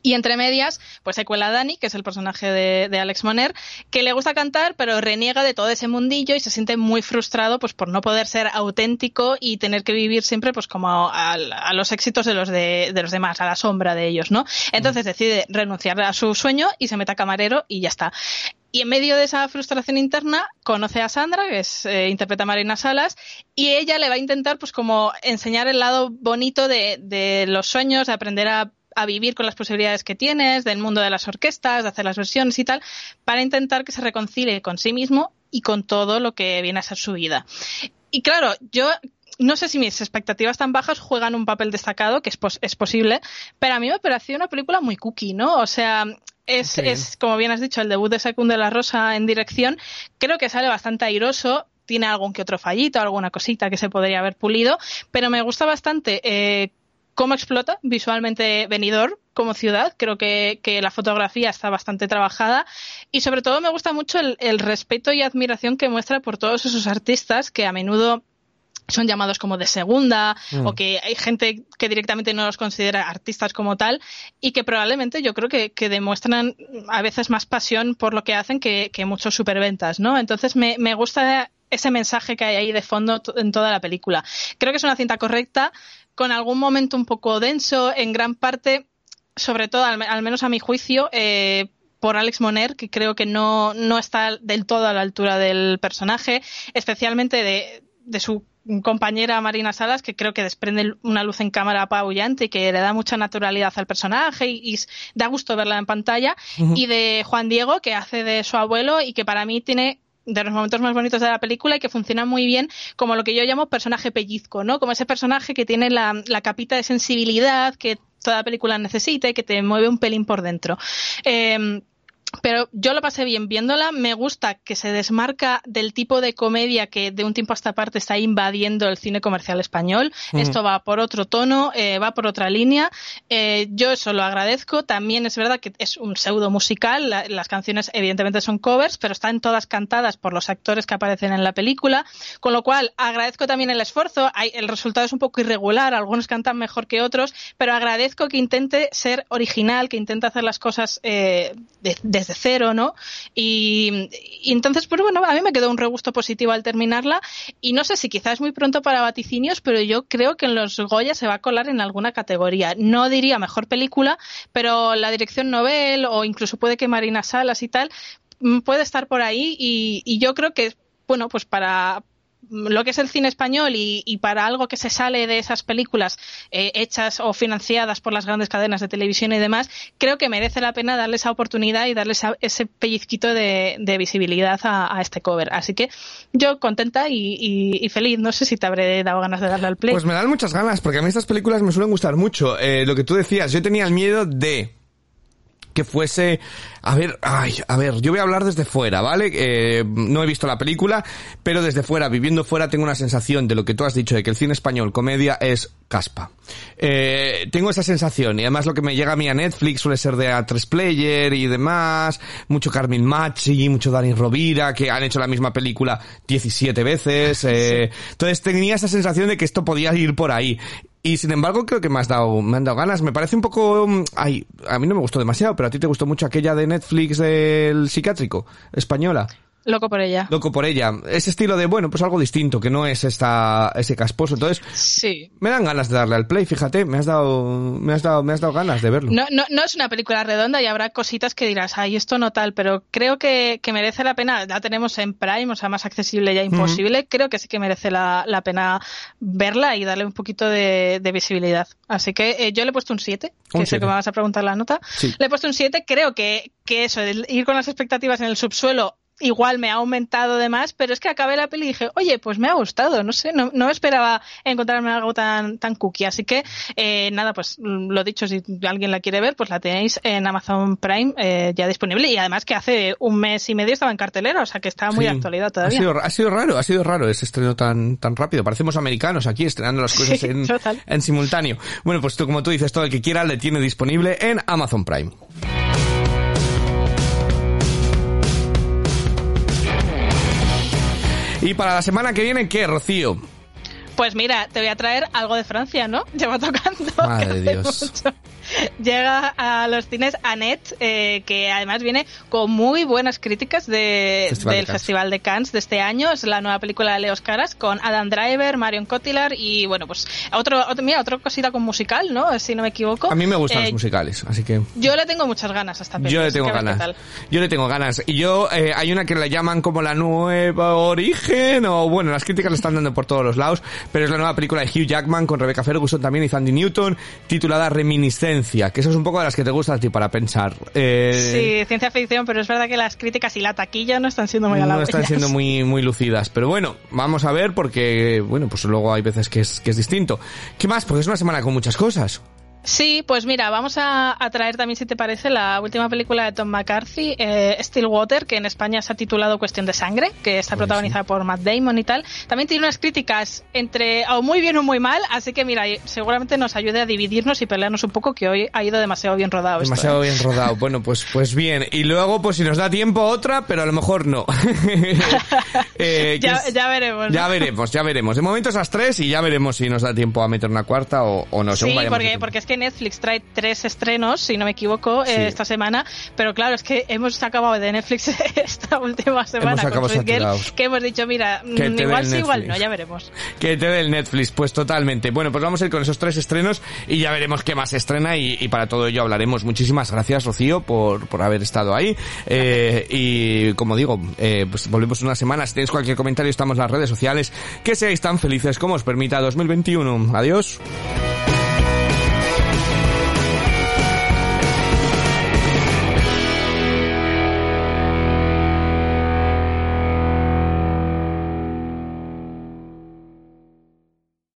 Y entre medias, pues se cuela Dani, que es el personaje de, Alex Moner, que le gusta cantar, pero reniega de todo ese mundillo y se siente muy frustrado pues por no poder ser auténtico y tener que vivir siempre pues como a, los éxitos de los de, los demás, a la sombra de ellos, ¿no? Entonces decide renunciar a su sueño y se mete a camarero y ya está. Y en medio de esa frustración interna, conoce a Sandra, que es, eh, interpreta a Marina Salas, y ella le va a intentar, pues, como enseñar el lado bonito de, de los sueños, de aprender a a vivir con las posibilidades que tienes, del mundo de las orquestas, de hacer las versiones y tal, para intentar que se reconcilie con sí mismo y con todo lo que viene a ser su vida. Y claro, yo no sé si mis expectativas tan bajas juegan un papel destacado, que es, es posible, pero a mí me pareció una película muy cookie, ¿no? O sea, es, es, como bien has dicho, el debut de Secund de la Rosa en dirección. Creo que sale bastante airoso, tiene algún que otro fallito, alguna cosita que se podría haber pulido, pero me gusta bastante eh, cómo explota visualmente Benidorm como ciudad. Creo que, la fotografía está bastante trabajada y sobre todo me gusta mucho el, respeto y admiración que muestra por todos esos artistas que a menudo son llamados como de segunda mm. o que hay gente que directamente no los considera artistas como tal y que probablemente yo creo que, demuestran a veces más pasión por lo que hacen que, muchos superventas, ¿no? Entonces me, me gusta ese mensaje que hay ahí de fondo en toda la película. Creo que es una cinta correcta, con algún momento un poco denso, en gran parte, sobre todo, al, menos a mi juicio, eh, por Alex Moner, que creo que no, no está del todo a la altura del personaje, especialmente de, de su compañera Marina Salas, que creo que desprende una luz en cámara apabullante y que le da mucha naturalidad al personaje y, da gusto verla en pantalla. Y de Juan Diego, que hace de su abuelo y que para mí tiene de los momentos más bonitos de la película y que funciona muy bien como lo que yo llamo personaje pellizco, ¿no? Como ese personaje que tiene la, la capita de sensibilidad que toda película necesita y que te mueve un pelín por dentro. Eh, pero yo lo pasé bien viéndola. Me gusta que se desmarca del tipo de comedia que de un tiempo a esta parte está invadiendo el cine comercial español. Mm. Esto va por otro tono, eh, va por otra línea. Eh, yo eso lo agradezco. También es verdad que es un pseudo musical. las canciones evidentemente son covers, pero están todas cantadas por los actores que aparecen en la película. Con lo cual agradezco también el esfuerzo. el resultado es un poco irregular. Algunos cantan mejor que otros, pero agradezco que intente ser original, que intente hacer las cosas eh, de desde cero, ¿no? Y, entonces, pues bueno, a mí me quedó un regusto positivo al terminarla y no sé si quizás es muy pronto para vaticinios, pero yo creo que en los Goya se va a colar en alguna categoría. No diría mejor película, pero la dirección novel o incluso puede que Marina Salas y tal mm, puede estar por ahí y, y yo creo que bueno, pues para, lo que es el cine español y, para algo que se sale de esas películas eh, hechas o financiadas por las grandes cadenas de televisión y demás, creo que merece la pena darle esa oportunidad y darle ese pellizquito de, visibilidad a, este cover. Así que yo contenta y, feliz. No sé si te habré dado ganas de darle al play. Pues me dan muchas ganas, porque a mí estas películas me suelen gustar mucho. Eh, lo que tú decías, yo tenía el miedo de que fuese a ver ay a ver yo voy a hablar desde fuera vale eh, no he visto la película pero desde fuera viviendo fuera tengo una sensación de lo que tú has dicho de que el cine español comedia es caspa. Eh, tengo esa sensación y además lo que me llega a mí a Netflix suele ser de A3 Player y demás mucho Carmen Machi mucho Dani Rovira que han hecho la misma película 17 veces eh, entonces tenía esa sensación de que esto podía ir por ahí y sin embargo, creo que me has dado, me han dado ganas. Me parece un poco, mm, ay, a mí no me gustó demasiado, pero a ti te gustó mucho aquella de Netflix del psiquiátrico, española. Loco por ella. Loco por ella. Ese estilo de, bueno, pues algo distinto, que no es esta, ese casposo. Entonces, sí. me dan ganas de darle al play, fíjate, me has dado, me has dado, me has dado ganas de verlo. No, no, no es una película redonda y habrá cositas que dirás, ay, esto no tal, pero creo que, que merece la pena. La tenemos en Prime, o sea, más accesible ya imposible. Creo que sí que merece la, la, pena verla y darle un poquito de, de visibilidad. Así que eh, yo le he puesto un 7, que sé que me vas a preguntar la nota. Le he puesto un 7, creo que, que eso, ir con las expectativas en el subsuelo igual me ha aumentado de más, pero es que acabé la peli y dije, oye, pues me ha gustado, no sé, no, no esperaba encontrarme algo tan, tan cookie. Así que, eh, nada, pues lo dicho, si alguien la quiere ver, pues la tenéis en Amazon Prime eh, ya disponible y además que hace un mes y medio estaba en cartelera, o sea que está muy actualidad todavía. Ha sido, ha sido raro, ha sido raro ese estreno tan, tan rápido. Parecemos americanos aquí estrenando las cosas en, en simultáneo. Bueno, pues tú, como tú dices, todo el que quiera le tiene disponible en Amazon Prime. Y para la semana que viene, ¿qué, Rocío? Pues mira, te voy a traer algo de Francia, ¿no? *laughs* Llevo tocando. Madre *laughs* Dios. llega a los cines Annette, eh, que además viene con muy buenas críticas de, del Festival de Cannes de este año. Es la nueva película de Leos Caras con Adam Driver, Marion Cotillard y bueno, pues otro, mira, otra cosita con musical, ¿no? Si no me equivoco. A mí me gustan los eh, musicales, así que... Yo le tengo muchas ganas a esta película. Yo le tengo ganas. Yo le tengo ganas. Y yo, eh, hay una que la llaman como la nueva origen, o bueno, las críticas la están dando por todos los lados, pero es la nueva película de Hugh Jackman con Rebecca Ferguson también y Sandy Newton, titulada Reminiscencia que eso es un poco de las que te gusta a ti para pensar. Eh, sí, ciencia ficción, pero es verdad que las críticas y la taquilla no están siendo muy No están siendo muy, muy lucidas. Pero bueno, vamos a ver porque, bueno, pues luego hay veces que es, que es distinto. ¿Qué más? Porque es una semana con muchas cosas. Sí, pues mira, vamos a, traer también, si te parece, la última película de Tom McCarthy, eh, Stillwater, que en España se ha titulado Cuestión de Sangre, que está protagonizada por Matt Damon y tal. También tiene unas críticas entre o muy bien o muy mal, así que mira, seguramente nos ayude a dividirnos y pelearnos un poco, que hoy ha ido demasiado bien rodado. Demasiado ¿eh? bien rodado. Bueno, pues, pues bien. Y luego, pues si nos da tiempo otra, pero a lo mejor no. *laughs* Eh, *laughs* ya, veremos. Ya veremos, ya veremos. De momento esas tres y ya veremos si nos da tiempo a meter una cuarta o, no. Sí, porque, porque es que que Netflix trae tres estrenos, si no me equivoco, eh, esta semana, pero claro, es que hemos acabado de Netflix *laughs* esta última semana con Sweet Girl, que hemos dicho, mira, mm, igual sí, igual no, ya veremos. Que te dé el Netflix, pues totalmente. Bueno, pues vamos a ir con esos tres estrenos y ya veremos qué más estrena y, para todo ello hablaremos. Muchísimas gracias, Rocío, por, por haber estado ahí. Eh, y como digo, eh, pues volvemos una semana. Si tenéis cualquier comentario, estamos en las redes sociales. Que seáis tan felices como os permita 2021. Adiós.